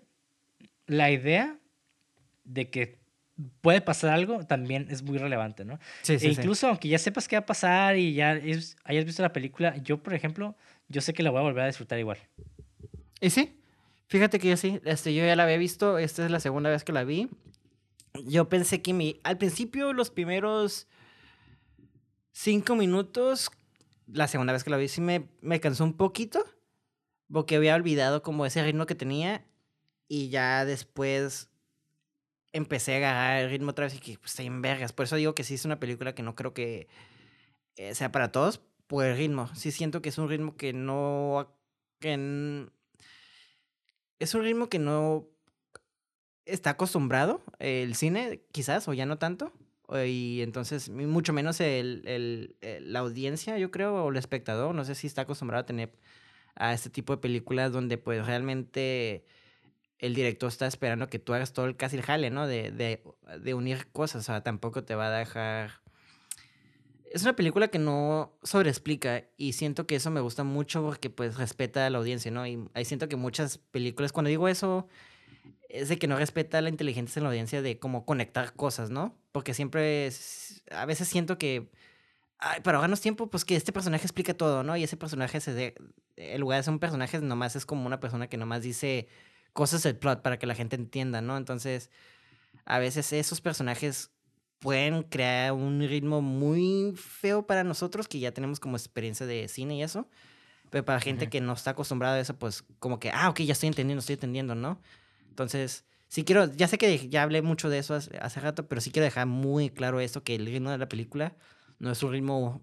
la idea de que puede pasar algo también es muy relevante, ¿no? Sí, sí, e incluso aunque ya sepas qué va a pasar y ya hayas visto la película, yo, por ejemplo, yo sé que la voy a volver a disfrutar igual. ¿Y sí? Fíjate que yo sí, este, yo ya la había visto, esta es la segunda vez que la vi. Yo pensé que mi, al principio los primeros cinco minutos, la segunda vez que la vi sí me, me cansó un poquito, porque había olvidado como ese ritmo que tenía y ya después empecé a agarrar el ritmo otra vez y que pues, está en vergas. Por eso digo que sí es una película que no creo que eh, sea para todos por el ritmo. Sí siento que es un ritmo que no... Que es un ritmo que no está acostumbrado el cine, quizás, o ya no tanto. Y entonces, mucho menos el, el, la audiencia, yo creo, o el espectador, no sé si está acostumbrado a tener a este tipo de películas donde pues realmente el director está esperando que tú hagas todo el casi el jale, ¿no? De, de, de unir cosas, o sea, tampoco te va a dejar es una película que no sobreexplica y siento que eso me gusta mucho porque pues respeta a la audiencia, ¿no? Y ahí siento que muchas películas, cuando digo eso, es de que no respeta la inteligencia en la audiencia de cómo conectar cosas, ¿no? Porque siempre, a veces siento que, ay, para ahorrarnos tiempo, pues que este personaje explica todo, ¿no? Y ese personaje, se de, en lugar de ser un personaje, nomás es como una persona que nomás dice cosas del plot para que la gente entienda, ¿no? Entonces, a veces esos personajes pueden crear un ritmo muy feo para nosotros que ya tenemos como experiencia de cine y eso. Pero para gente que no está acostumbrada a eso, pues como que, ah, ok, ya estoy entendiendo, estoy entendiendo, ¿no? Entonces, sí quiero, ya sé que ya hablé mucho de eso hace, rato, pero sí quiero dejar muy claro esto, que el ritmo de la película no es un ritmo,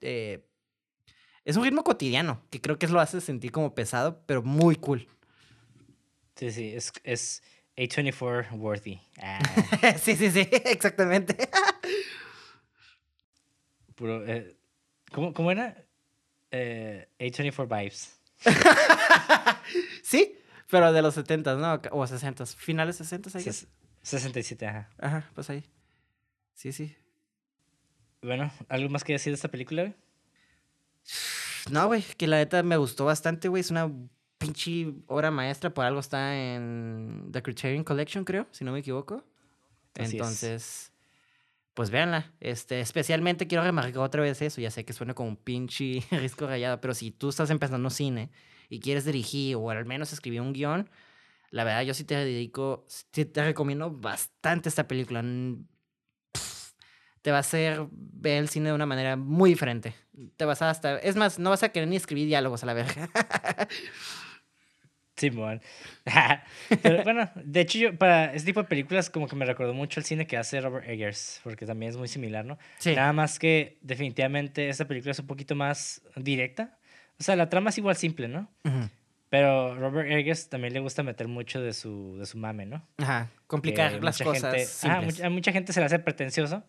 eh, es un ritmo cotidiano, que creo que es lo hace sentir como pesado, pero muy cool. Sí, sí, es, es A24 worthy. Ah. sí, sí, sí, exactamente. Puro, eh, ¿cómo, ¿Cómo era? eh, A24 Vibes. sí, pero de los 70, ¿no? O 60, finales 60, ahí. 67, ajá. Ajá, pues ahí. Sí, sí. Bueno, ¿algo más que decir de esta película, güey? No, güey, que la neta me gustó bastante, güey. Es una pinche obra maestra. Por algo está en The Criterion Collection, creo, si no me equivoco. Entonces, pues véanla. Este, especialmente quiero remarcar otra vez eso. Ya sé que suena como un pinche risco rayado, pero si tú estás empezando cine y quieres dirigir o al menos escribir un guion, la verdad yo sí te dedico, sí te recomiendo bastante esta película. te va a hacer ver el cine de una manera muy diferente. Te vas a hasta, es más, no vas a querer ni escribir diálogos a la verga. Simón. bueno, de hecho, yo para este tipo de películas como que me recordó mucho el cine que hace Robert Eggers, porque también es muy similar, ¿no? Sí. Nada más que definitivamente esta película es un poquito más directa. O sea, la trama es igual simple, ¿no? Pero Robert Eggers también le gusta meter mucho de su, de su mame, ¿no? Ajá, complicar las cosas. ah, a mucha gente se le hace pretencioso.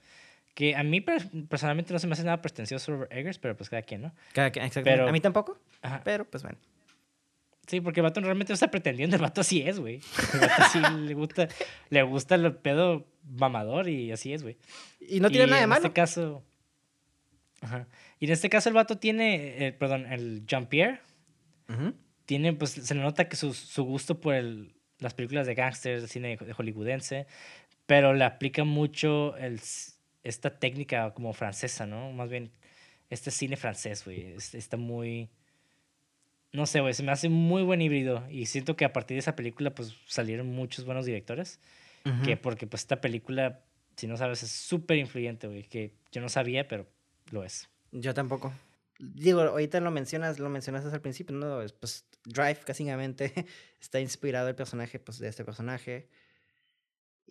Que a mí personalmente no se me hace nada pretencioso Robert Eggers, pero pues cada quien, ¿no? Cada quien, exactamente. a mí tampoco, Ajá. pero pues bueno. Sí, porque el vato realmente no está pretendiendo, el vato así es, güey. El vato sí le gusta, le gusta el pedo mamador y así es, güey. Y no tiene nada de malo. En este caso. Ajá. Y en este caso el vato tiene, eh, perdón, el Jean-Pierre. Tiene, pues se le nota que su, su gusto por el, las películas de gangsters, el cine de hollywoodense, pero le aplica mucho el, esta técnica como francesa, ¿no? Más bien, este cine francés, güey. Está muy no sé, güey, se me hace muy buen híbrido y siento que a partir de esa película pues salieron muchos buenos directores, que porque pues esta película, si no sabes, es súper influyente, güey, que yo no sabía, pero lo es. Yo tampoco. Digo, ahorita lo mencionas, lo mencionaste al principio, ¿no? Pues Drive, básicamente, está inspirado el personaje, pues, de este personaje.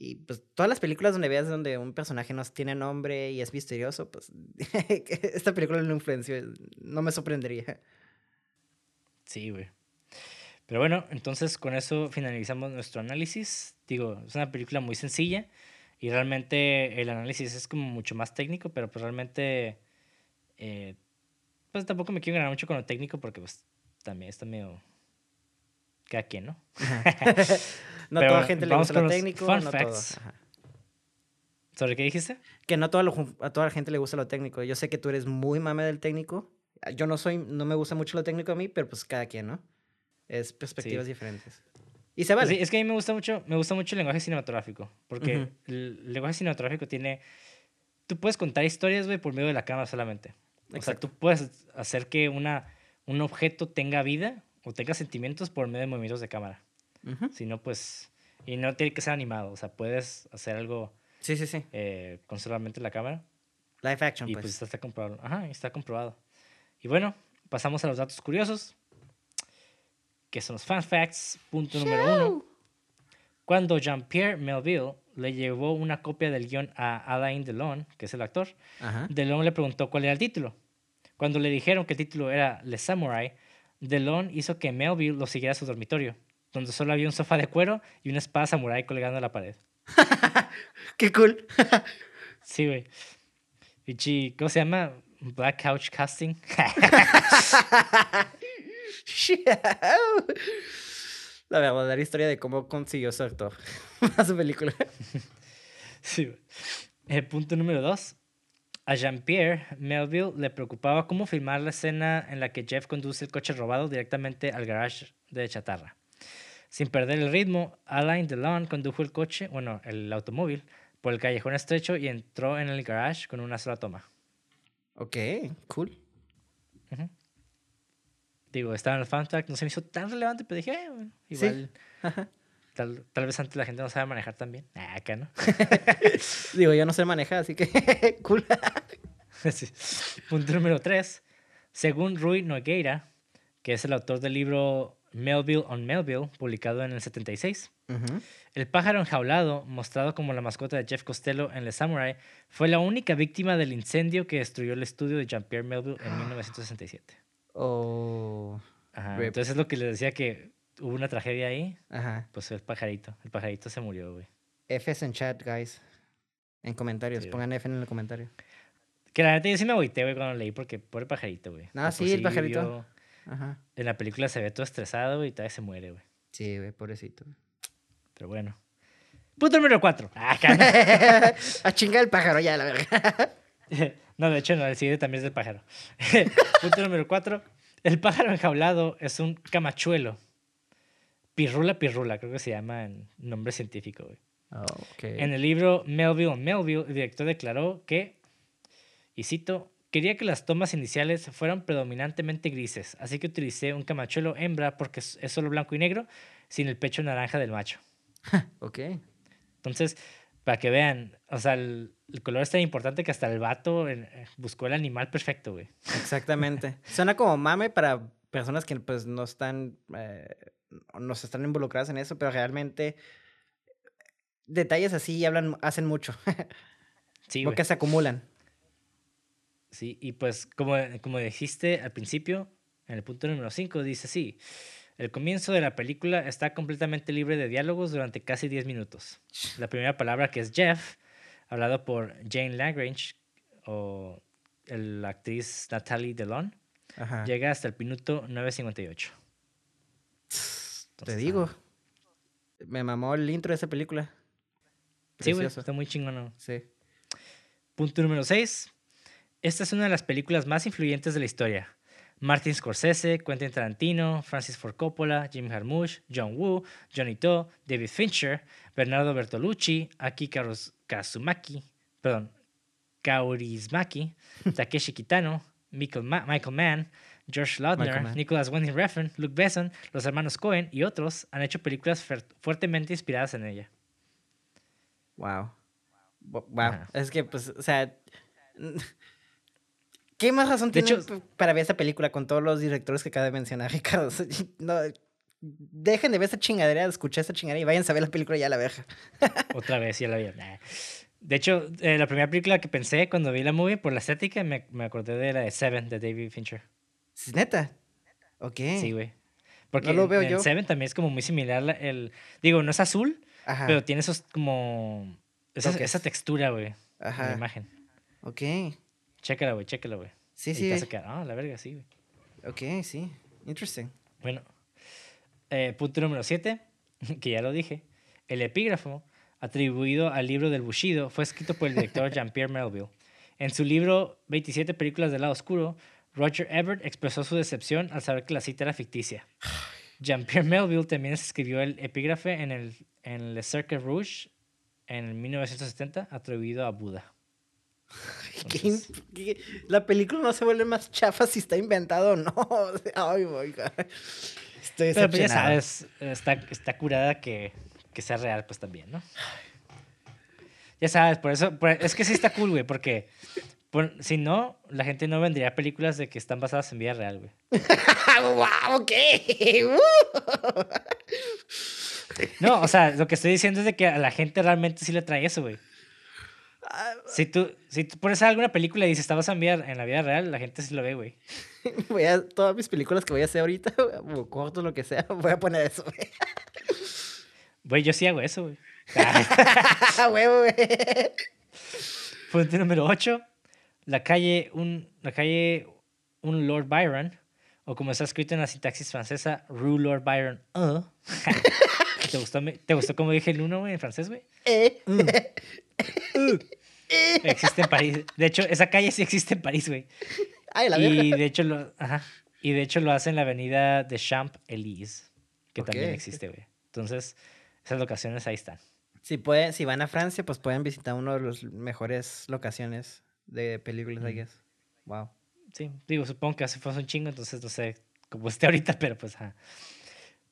Y pues todas las películas donde veas donde un personaje no tiene nombre y es misterioso, pues esta película lo influenció, no me sorprendería. Sí, güey. Pero bueno, entonces con eso finalizamos nuestro análisis. Digo, es una película muy sencilla y realmente el análisis es como mucho más técnico, pero pues realmente, eh, pues tampoco me quiero ganar mucho con lo técnico porque pues también está medio cada quien, ¿no? no toda la gente le gusta lo técnico. Fun no facts. ¿Sobre qué dijiste? Que no a toda la gente le gusta lo técnico. Yo sé que tú eres muy mame del técnico yo no soy, no me gusta mucho lo técnico a mí, pero pues cada quien, ¿no? Es perspectivas diferentes. Y se vale. Sí, es que a mí me gusta mucho, me gusta mucho el lenguaje cinematográfico, porque el lenguaje cinematográfico tiene, tú puedes contar historias, güey, por medio de la cámara solamente. O sea, tú puedes hacer que una, un objeto tenga vida o tenga sentimientos por medio de movimientos de cámara. Si no, pues, y no tiene que ser animado, o sea, puedes hacer algo. Sí, sí, sí. Eh, con solamente la cámara. Live action, y pues. pues está comprobado. Ajá, está comprobado. Y bueno, pasamos a los datos curiosos, que son los fan facts. Punto número uno. Cuando Jean-Pierre Melville le llevó una copia del guion a Alain Delon, que es el actor, Delon le preguntó cuál era el título. Cuando le dijeron que el título era Le Samurai, Delon hizo que Melville lo siguiera a su dormitorio, donde solo había un sofá de cuero y una espada samurai colgando a la pared. ¡Qué cool! sí, güey. ¿Cómo se llama? Black Couch Casting. La verdadera historia de cómo consiguió su actor a su película. Sí. Eh, punto número dos. A Jean-Pierre Melville le preocupaba cómo filmar la escena en la que Jeff conduce el coche robado directamente al garage de chatarra. Sin perder el ritmo, Alain Delon condujo el coche, bueno, el automóvil, por el callejón estrecho y entró en el garage con una sola toma. Ok, cool. digo, estaba en el fan no se me hizo tan relevante, pero dije, eh, bueno, igual. Tal, tal, vez antes la gente no sabe manejar tan bien. Ah, acá no. digo, yo no sé manejar, así que cool. Punto número 3. Según Rui Nogueira, que es el autor del libro Melville on Melville, publicado en el 76, el pájaro enjaulado, mostrado como la mascota de Jeff Costello en The Samurai, fue la única víctima del incendio que destruyó el estudio de Jean-Pierre Melville en 1967. Oh. Entonces es lo que les decía que hubo una tragedia ahí. Ajá. Pues el pajarito. El pajarito se murió, güey. Fs en chat, guys. En comentarios. Pongan F en el comentario. Que la neta yo sí me agüité, güey, cuando leí porque por el pajarito, güey. Ah, sí, el pajarito. Ajá. En la película se ve todo estresado y todavía se muere, güey. Sí, güey, pobrecito. Pero bueno. Punto número 4. Ah, A chingar el pájaro ya, la verga. no, de hecho, no, el siguiente también es del pájaro. Punto número 4. El pájaro enjaulado es un camachuelo. Pirrula pirrula, creo que se llama en nombre científico, güey. En el libro Melville Melville, el director declaró que, y cito, quería que las tomas iniciales fueran predominantemente grises, así que utilicé un camachuelo hembra porque es solo blanco y negro, sin el pecho naranja del macho. ok. Entonces, para que vean, o sea, el, color es tan importante que hasta el vato eh, buscó el animal perfecto, güey. Exactamente. Suena como mame para personas que pues no están, eh, no están involucradas en eso, pero realmente detalles así hablan, hacen mucho. sí, Porque se acumulan. Sí, y pues como, como dijiste al principio, en el punto número 5, dice sí. El comienzo de la película está completamente libre de diálogos durante casi 10 minutos. La primera palabra, que es Jeff, hablado por Jane Lagrange o la actriz Natalie Delon, llega hasta el minuto 9.58. Te digo. Me mamó el intro de esa película. Sí, güey, está muy chingón. Sí. Punto número 6. Esta es una de las películas más influyentes de la historia. Martin Scorsese, Quentin Tarantino, Francis Ford Coppola, Jim Jarmusch, John Woo, Johnny To, David Fincher, Bernardo Bertolucci, Aki Kazumaki, perdón, Kaurismaki, Takeshi Kitano, Michael, Mann, George Lautner, Nicholas Winding Refn, Luke Besson, los hermanos Cohen y otros han hecho películas fuertemente inspiradas en ella. Wow. Wow. Es que, pues, o sea, ¿Qué más razón tiene para ver esa película con todos los directores que acaba de mencionar, Ricardo? No, dejen de ver esa chingadera, de escuchar esa chingadera y vayan a ver la película ya la verga. Otra vez, ya la vi. De hecho, eh, la primera película que pensé cuando vi la movie, por la estética, me, me acordé de la de Seven, de David Fincher. ¿Es neta? Ok. Sí, güey. Porque lo veo en, Seven también es como muy similar. El, digo, no es azul, pero tiene esos como... Esa, esa textura, güey. Ajá. La imagen. Ok. Chécala, güey, chécala, güey. Sí, sí. ah, la verga, sí, güey. Ok, sí. Interesting. Bueno, eh, punto número 7, que ya lo dije. El epígrafo, atribuido al libro del Bushido, fue escrito por el director Jean-Pierre Melville. En su libro 27 películas del lado oscuro, Roger Ebert expresó su decepción al saber que la cita era ficticia. Jean-Pierre Melville también escribió el epígrafe en el en Le Cercle Rouge en 1970, atribuido a Buda. la película no se vuelve más chafa si está inventado o no. Ay, Estoy Pero pues ya sabes, está, está curada que, que, sea real, pues también, ¿no? Ya sabes, por eso, es que sí está cool, güey, porque si no, la gente no vendría películas de que están basadas en vida real, güey. ¡Wow! ¿Qué? no, o sea, lo que estoy diciendo es de que a la gente realmente sí le trae eso, güey. Si tú, si tú pones alguna película y dices, estabas a enviar en la vida real, la gente sí lo ve, güey. voy a, todas mis películas que voy a hacer ahorita, o cortos, lo que sea, voy a poner eso, güey. Güey, yo sí hago eso, güey. Huevo, güey. Punto número 8. La calle, un, la calle, un Lord Byron, o como está escrito en la sintaxis francesa, Rue Lord Byron. Uh. ¿Te, gustó, ¿Te gustó cómo dije el uno, güey, en francés, güey? Eh. Mm. Existe en París. De hecho, esa calle sí existe en París, güey. y de hecho lo, ajá, y de hecho lo hace en la avenida de Champs-Élysées, que también existe, güey. Entonces, esas locaciones ahí están. Si, pueden, si van a Francia, pues pueden visitar una de las mejores locaciones de películas, I guess. Wow. Sí, digo, supongo que hace fue un chingo, entonces no sé como esté ahorita, pero pues... Ajá.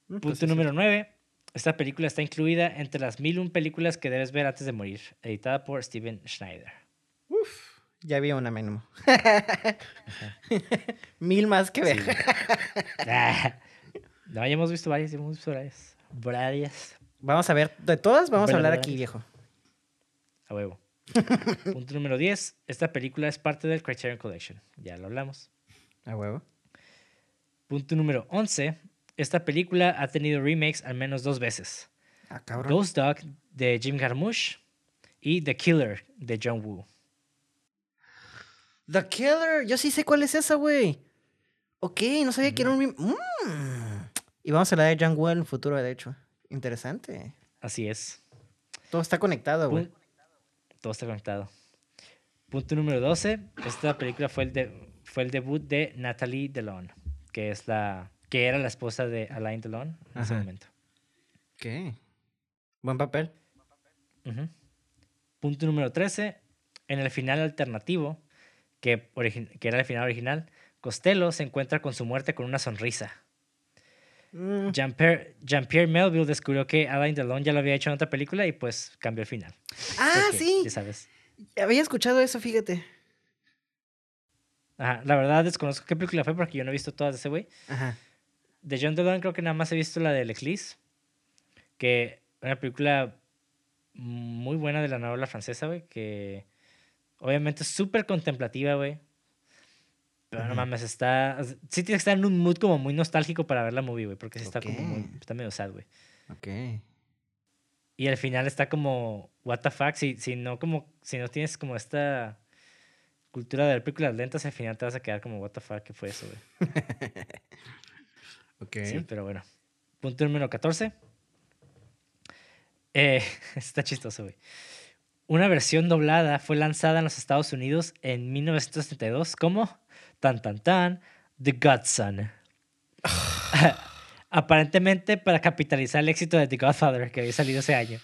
Mm, pues Punto sí, número 9. Esta película está incluida entre las 1001 películas que debes ver antes de morir, editada por Steven Schneider. Uf, ya había una mínimo. Mil más que ver. Sí. Ah. no, ya hemos visto varias, ya hemos visto varias. Varias. Vamos a ver, de todas vamos a hablar aquí, viejo. A huevo. Punto número 10. Esta película es parte del Criterion Collection. Ya lo hablamos. A huevo. Punto número 11. Esta película ha tenido remakes al menos dos veces. Ah, cabrón. Ghost Dog de Jim Jarmusch y The Killer de John Woo. The Killer. Yo sí sé cuál es esa, güey. Ok, no sabía que era un... rem- Mm. Y vamos a hablar de John Woo en el futuro, de hecho. Interesante. Así es. Todo está conectado, güey. Todo está conectado. Punto número 12. Esta película fue el, de- fue el debut de Natalie Delon, que es la que era la esposa de Alain Delon en ese momento. Ok. Buen papel. Punto número 13. En el final alternativo, que, era el final original, Costello se encuentra con su muerte con una sonrisa. Mm. Jean-Pierre Melville descubrió que Alain Delon ya lo había hecho en otra película y pues cambió el final. Ah, Porque, sí. Ya sabes. Había escuchado eso, fíjate. Ajá, la verdad desconozco qué película fue porque yo no he visto todas de ese güey. Ajá. De John Delon creo que nada más he visto la de L'Eclisse, que una película muy buena de la novela francesa, güey, que obviamente es súper contemplativa, güey. Pero no mames, está... Sí tienes que estar en un mood como muy nostálgico para ver la movie, güey, porque sí está como muy... Está medio sad, güey. Ok. Y al final está como, what the fuck, si, si no como, si no tienes como esta cultura de ver películas lentas, al final te vas a quedar como, what the fuck, ¿qué fue eso, güey? Ok. Sí, pero bueno. Punto número 14. Eh, está chistoso, güey. Una versión doblada fue lanzada en los Estados Unidos en 1972 como tan tan tan The Godson. Aparentemente para capitalizar el éxito de The Godfather que había salido ese año.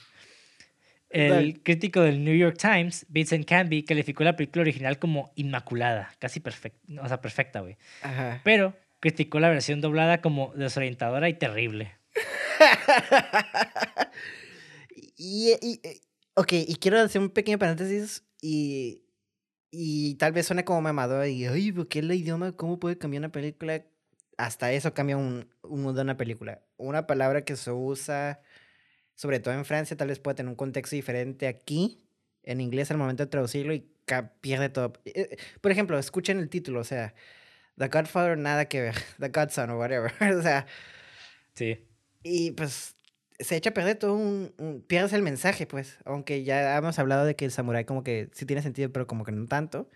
El crítico del New York Times, Vincent Canby, calificó la película original como inmaculada, casi perfecta, o sea, perfecta, güey Ajá. pero criticó la versión doblada como desorientadora y terrible. Y, y- ok, y quiero hacer un pequeño paréntesis y, y tal vez suene como mamador y, ay, ¿por qué el idioma? ¿Cómo puede cambiar una película? Hasta eso cambia un, un mundo de una película. Una palabra que se usa, sobre todo en Francia, tal vez puede tener un contexto diferente aquí, en inglés al momento de traducirlo y pierde todo. Eh, eh, Por ejemplo, escuchen el título, o sea, The Godfather, nada que ver, The Godson o whatever. o sea, Sí. y pues se echa a perder todo un, un- Pierdes el mensaje, pues. Aunque ya hemos hablado de que el samurái como que sí tiene sentido, pero como que no tanto.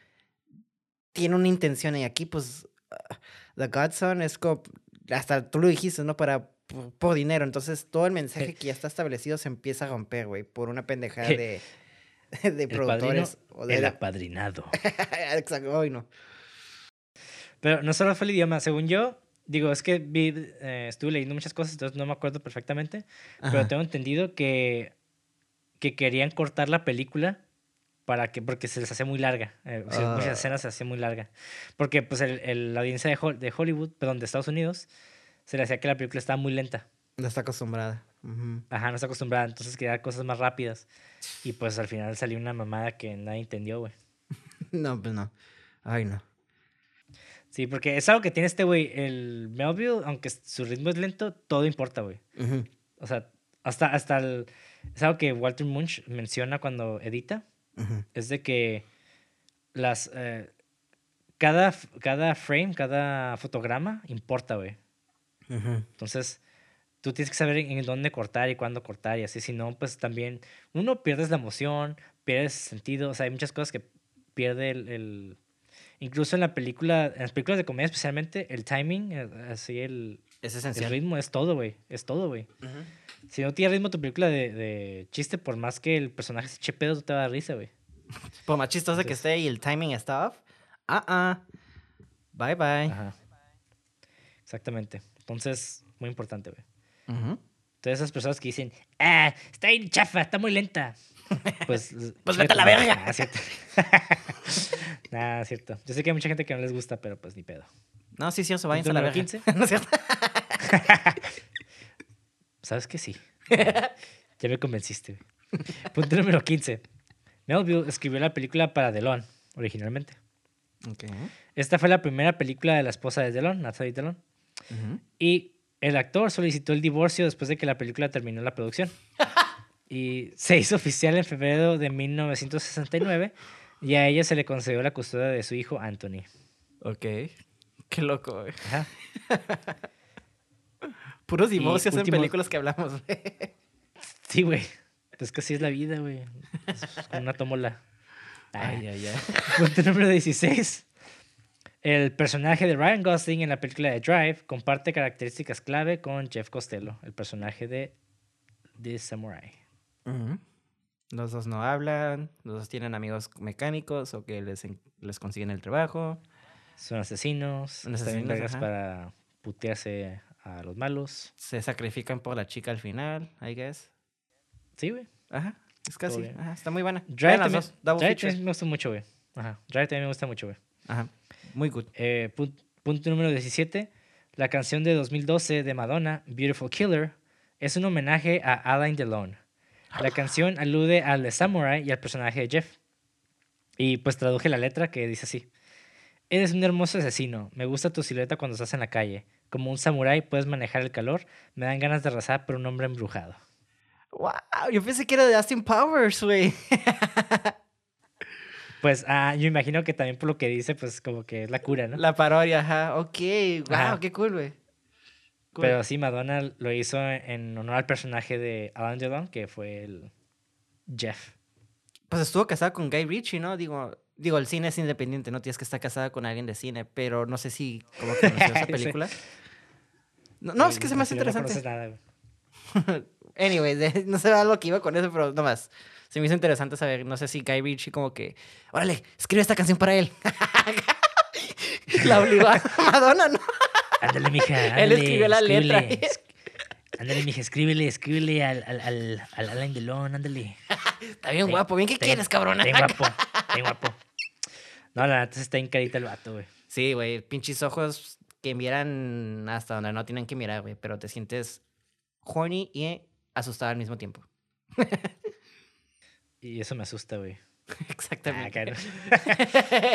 Tiene una intención y aquí pues... ah, The Godson es como... Hasta tú lo dijiste, ¿no? Para... Por, por dinero. Entonces todo el mensaje que ya está establecido se empieza a romper, güey. Por una pendejada de... De El padrino, productores. o de... el apadrinado. Exacto. Ay, no. Pero no solo fue el idioma, según yo, digo, es que vi, eh, estuve leyendo muchas cosas, entonces no me acuerdo perfectamente, pero tengo entendido que, que querían cortar la película para que, porque se les hacía muy larga, eh, o sea, Ah. muchas escenas se hacía muy larga, porque pues el, el- la audiencia de, Hol- de Hollywood, perdón, de Estados Unidos, se le hacía que la película estaba muy lenta. No está acostumbrada. Ajá, no está acostumbrada, entonces quería cosas más rápidas. Y pues al final salió una mamada que nadie entendió, güey. No, pues no. Ay, no. Sí, porque es algo que tiene este güey, el Melville, aunque su ritmo es lento, todo importa, güey. O sea, hasta, hasta el... Es algo que Walter Munch menciona cuando edita, es de que las... eh, cada, cada frame, cada fotograma importa, güey. Entonces, tú tienes que saber en, dónde cortar y cuándo cortar y así. Si no, pues también uno pierdes la emoción, pierdes el sentido. O sea, hay muchas cosas que pierde el... el- Incluso en la película, en las películas de comedia especialmente, el timing, eh, así el, Es el ritmo es todo, güey. Es todo, güey. Si no tiene ritmo tu película de, de chiste, por más que el personaje se eche pedo, no te va a dar risa, güey. Por más chistosa que Entonces- esté y el timing está off. Ah, ah. Bye, bye. Ajá. Exactamente. Entonces, muy importante, güey. Ujú. Todas esas personas que dicen, ah, está bien chafa, está muy lenta. Pues, Pues vete a la verga. Nah, cierto. nah, cierto. Yo sé que hay mucha gente que no les gusta, pero pues ni pedo. No, sí, sí, eso vayan a la verga. 15. ¿No es cierto? ¿Sabes que sí? ya me convenciste. Punto número 15. Melville escribió la película para Delon, originalmente. Ok. Esta fue la primera película de la esposa de Delon, Natalie Delon. Ujú. Y el actor solicitó el divorcio después de que la película terminó la producción. Y se hizo oficial en febrero de 1969 y a ella se le concedió la custodia de su hijo Anthony. Ok. Qué loco, güey. Ajá. Puros divorcios en último- películas que hablamos, güey. Sí, güey. Pues que así es la vida, güey. Como una tómola. Ay, ay, ay. Punto número 16. El personaje de Ryan Gosling en la película de Drive comparte características clave con Jeff Costello, el personaje de The Samurai. Los dos no hablan, los dos tienen amigos mecánicos o que les, les consiguen el trabajo. Son asesinos, Son asesinos, para putearse a los malos. Se sacrifican por la chica al final, I guess. Sí, güey. Ajá, es casi. Ajá, está muy buena. Drive, también, Drive también me gusta mucho, güey. Ajá. Drive también me gusta mucho, güey. Ajá, muy good. Eh, pun- punto número 17. La canción de 2012 de Madonna, Beautiful Killer, es un homenaje a Alain Delon. La canción alude al Samurai y al personaje de Jeff. Y pues traduje la letra que dice así. Eres un hermoso asesino. Me gusta tu silueta cuando estás en la calle. Como un samurái puedes manejar el calor. Me dan ganas de arrasar por un hombre embrujado. Wow, yo pensé que era de Austin Powers, güey. Pues ah, yo imagino que también por lo que dice, pues como que es la cura, ¿no? La parodia, ajá. Ok, wow, Ajá. qué cool, güey. Cool. Pero sí, Madonna lo hizo en honor al personaje de Alan Delon, que fue el Jeff. Pues estuvo casada con Guy Ritchie, ¿no? Digo, digo, el cine es independiente, no tienes que estar casada con alguien de cine, pero no sé si como que conoció esa Sí. película. No, no, es que se me hace no interesante. conoces nada. Anyway, no sé lo que iba con eso, pero nomás. Se me hizo interesante saber, no sé si Guy Ritchie como que, órale, escribe esta canción para él. la obligó a Madonna, ¿no? Ándale, mija. Él ándale, escribió la letra. Ándale, mija, escríbele, escríbele al, al, al, al Alan Delon, ándale. Está bien guapo, bien, ¿qué está quieres, cabrona? Está bien guapo, está bien guapo. No, la neta está en carita el vato, güey. Sí, güey, pinches ojos que miran hasta donde no tienen que mirar, güey, pero te sientes horny y asustado al mismo tiempo. Y eso me asusta, güey. Ah, Exactamente. no.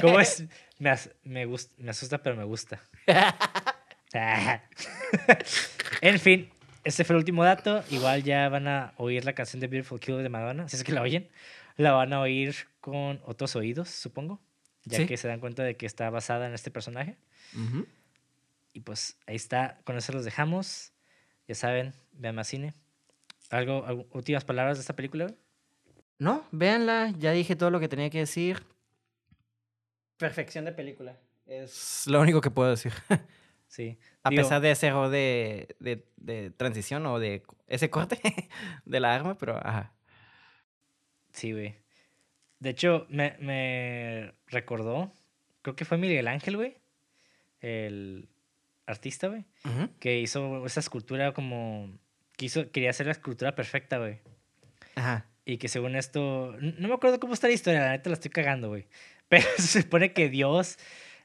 ¿Cómo es? Me, as- me, me asusta, pero me gusta. En fin, ese fue el último dato. Igual ya van a oír la canción de Beautiful Killer de Madonna. Si es que la oyen, la van a oír con otros oídos, supongo. Ya Sí. que se dan cuenta de que está basada en este personaje. Y pues ahí está. Con eso los dejamos. Ya saben, vean más cine. ¿Algo, algo- últimas palabras de esta película? No, véanla, ya dije todo lo que tenía que decir. Perfección de película. Es lo único que puedo decir. Sí. A Digo, pesar de ese error de, de, de transición o de ese corte de la arma, pero ajá. Sí, güey. De hecho, me, me recordó, creo que fue Miguel Ángel, güey, el artista, güey, que hizo esa escultura como, quiso, quería hacer la escultura perfecta, güey. Ajá. Y que según esto, no me acuerdo cómo está la historia, la neta la estoy cagando, güey. Pero se supone que Dios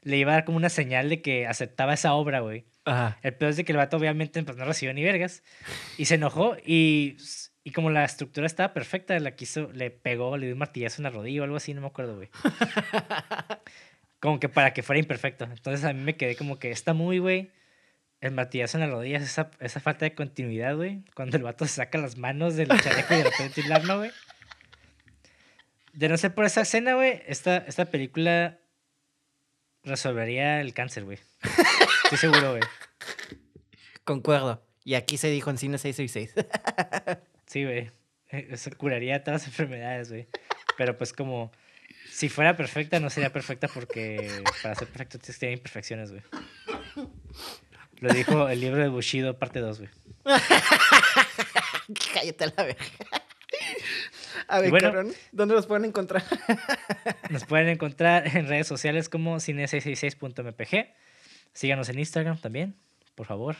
le iba a dar como una señal de que aceptaba esa obra, güey. Ajá. El peor es de que el vato obviamente pues, no recibió ni vergas. Y se enojó y, y como la estructura estaba perfecta, la quiso, le pegó, le dio un martillazo en la rodilla o algo así, no me acuerdo, güey. Como que para que fuera imperfecto. Entonces a mí me quedé como que está muy, güey. El martillazo en la rodilla es esa, esa falta de continuidad, güey. Cuando el vato se saca las manos del chaleco y de repente el arma, güey. De no ser por esa escena, güey, esta, esta película resolvería el cáncer, güey. Estoy seguro, güey. Concuerdo. Y aquí se dijo en cine 666. Sí, güey. Eh, Eso curaría todas las enfermedades, güey. Pero pues como si fuera perfecta, no sería perfecta porque para ser perfecto tienes que tener imperfecciones, güey. Lo dijo el libro de Bushido, parte 2, güey. Cállate a la verga. A ver, bueno. cabrón, ¿dónde los pueden encontrar? Nos pueden encontrar en redes sociales como cine666.mpg. Síganos en Instagram también, por favor.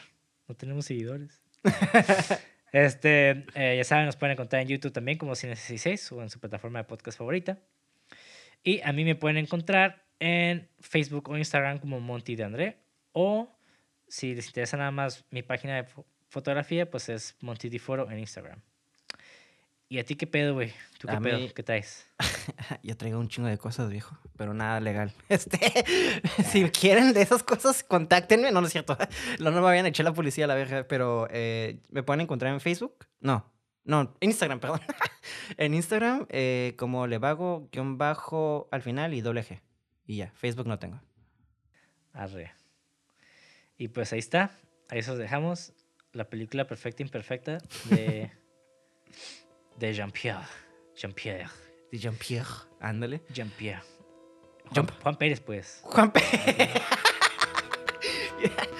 No tenemos seguidores. Este, eh, ya saben, nos pueden encontrar en YouTube también como Cine66 o en su plataforma de podcast favorita. Y a mí me pueden encontrar en Facebook o Instagram como Monty de André O si les interesa nada más mi página de fotografía, pues es Montidiforo en Instagram. ¿Y a ti qué pedo, güey? ¿Tú qué pedo? ¿Qué traes? Yo traigo un chingo de cosas, viejo, pero nada legal. Este, si quieren de esas cosas, contáctenme. No, no es cierto. No, no me vayan a echar la policía a la verga, pero eh, me pueden encontrar en Facebook. No, no, Instagram, perdón. en Instagram, eh, como Levago, guion bajo al final y doble G. Y ya, Facebook no tengo. Arre. Y pues ahí está. Ahí os dejamos. La película Perfecta Imperfecta de, de Jean-Pierre. Jean-Pierre. De Jean-Pierre. Ándale. Jean-Pierre. Juan, Juan, Pérez, pues. Juan Pérez.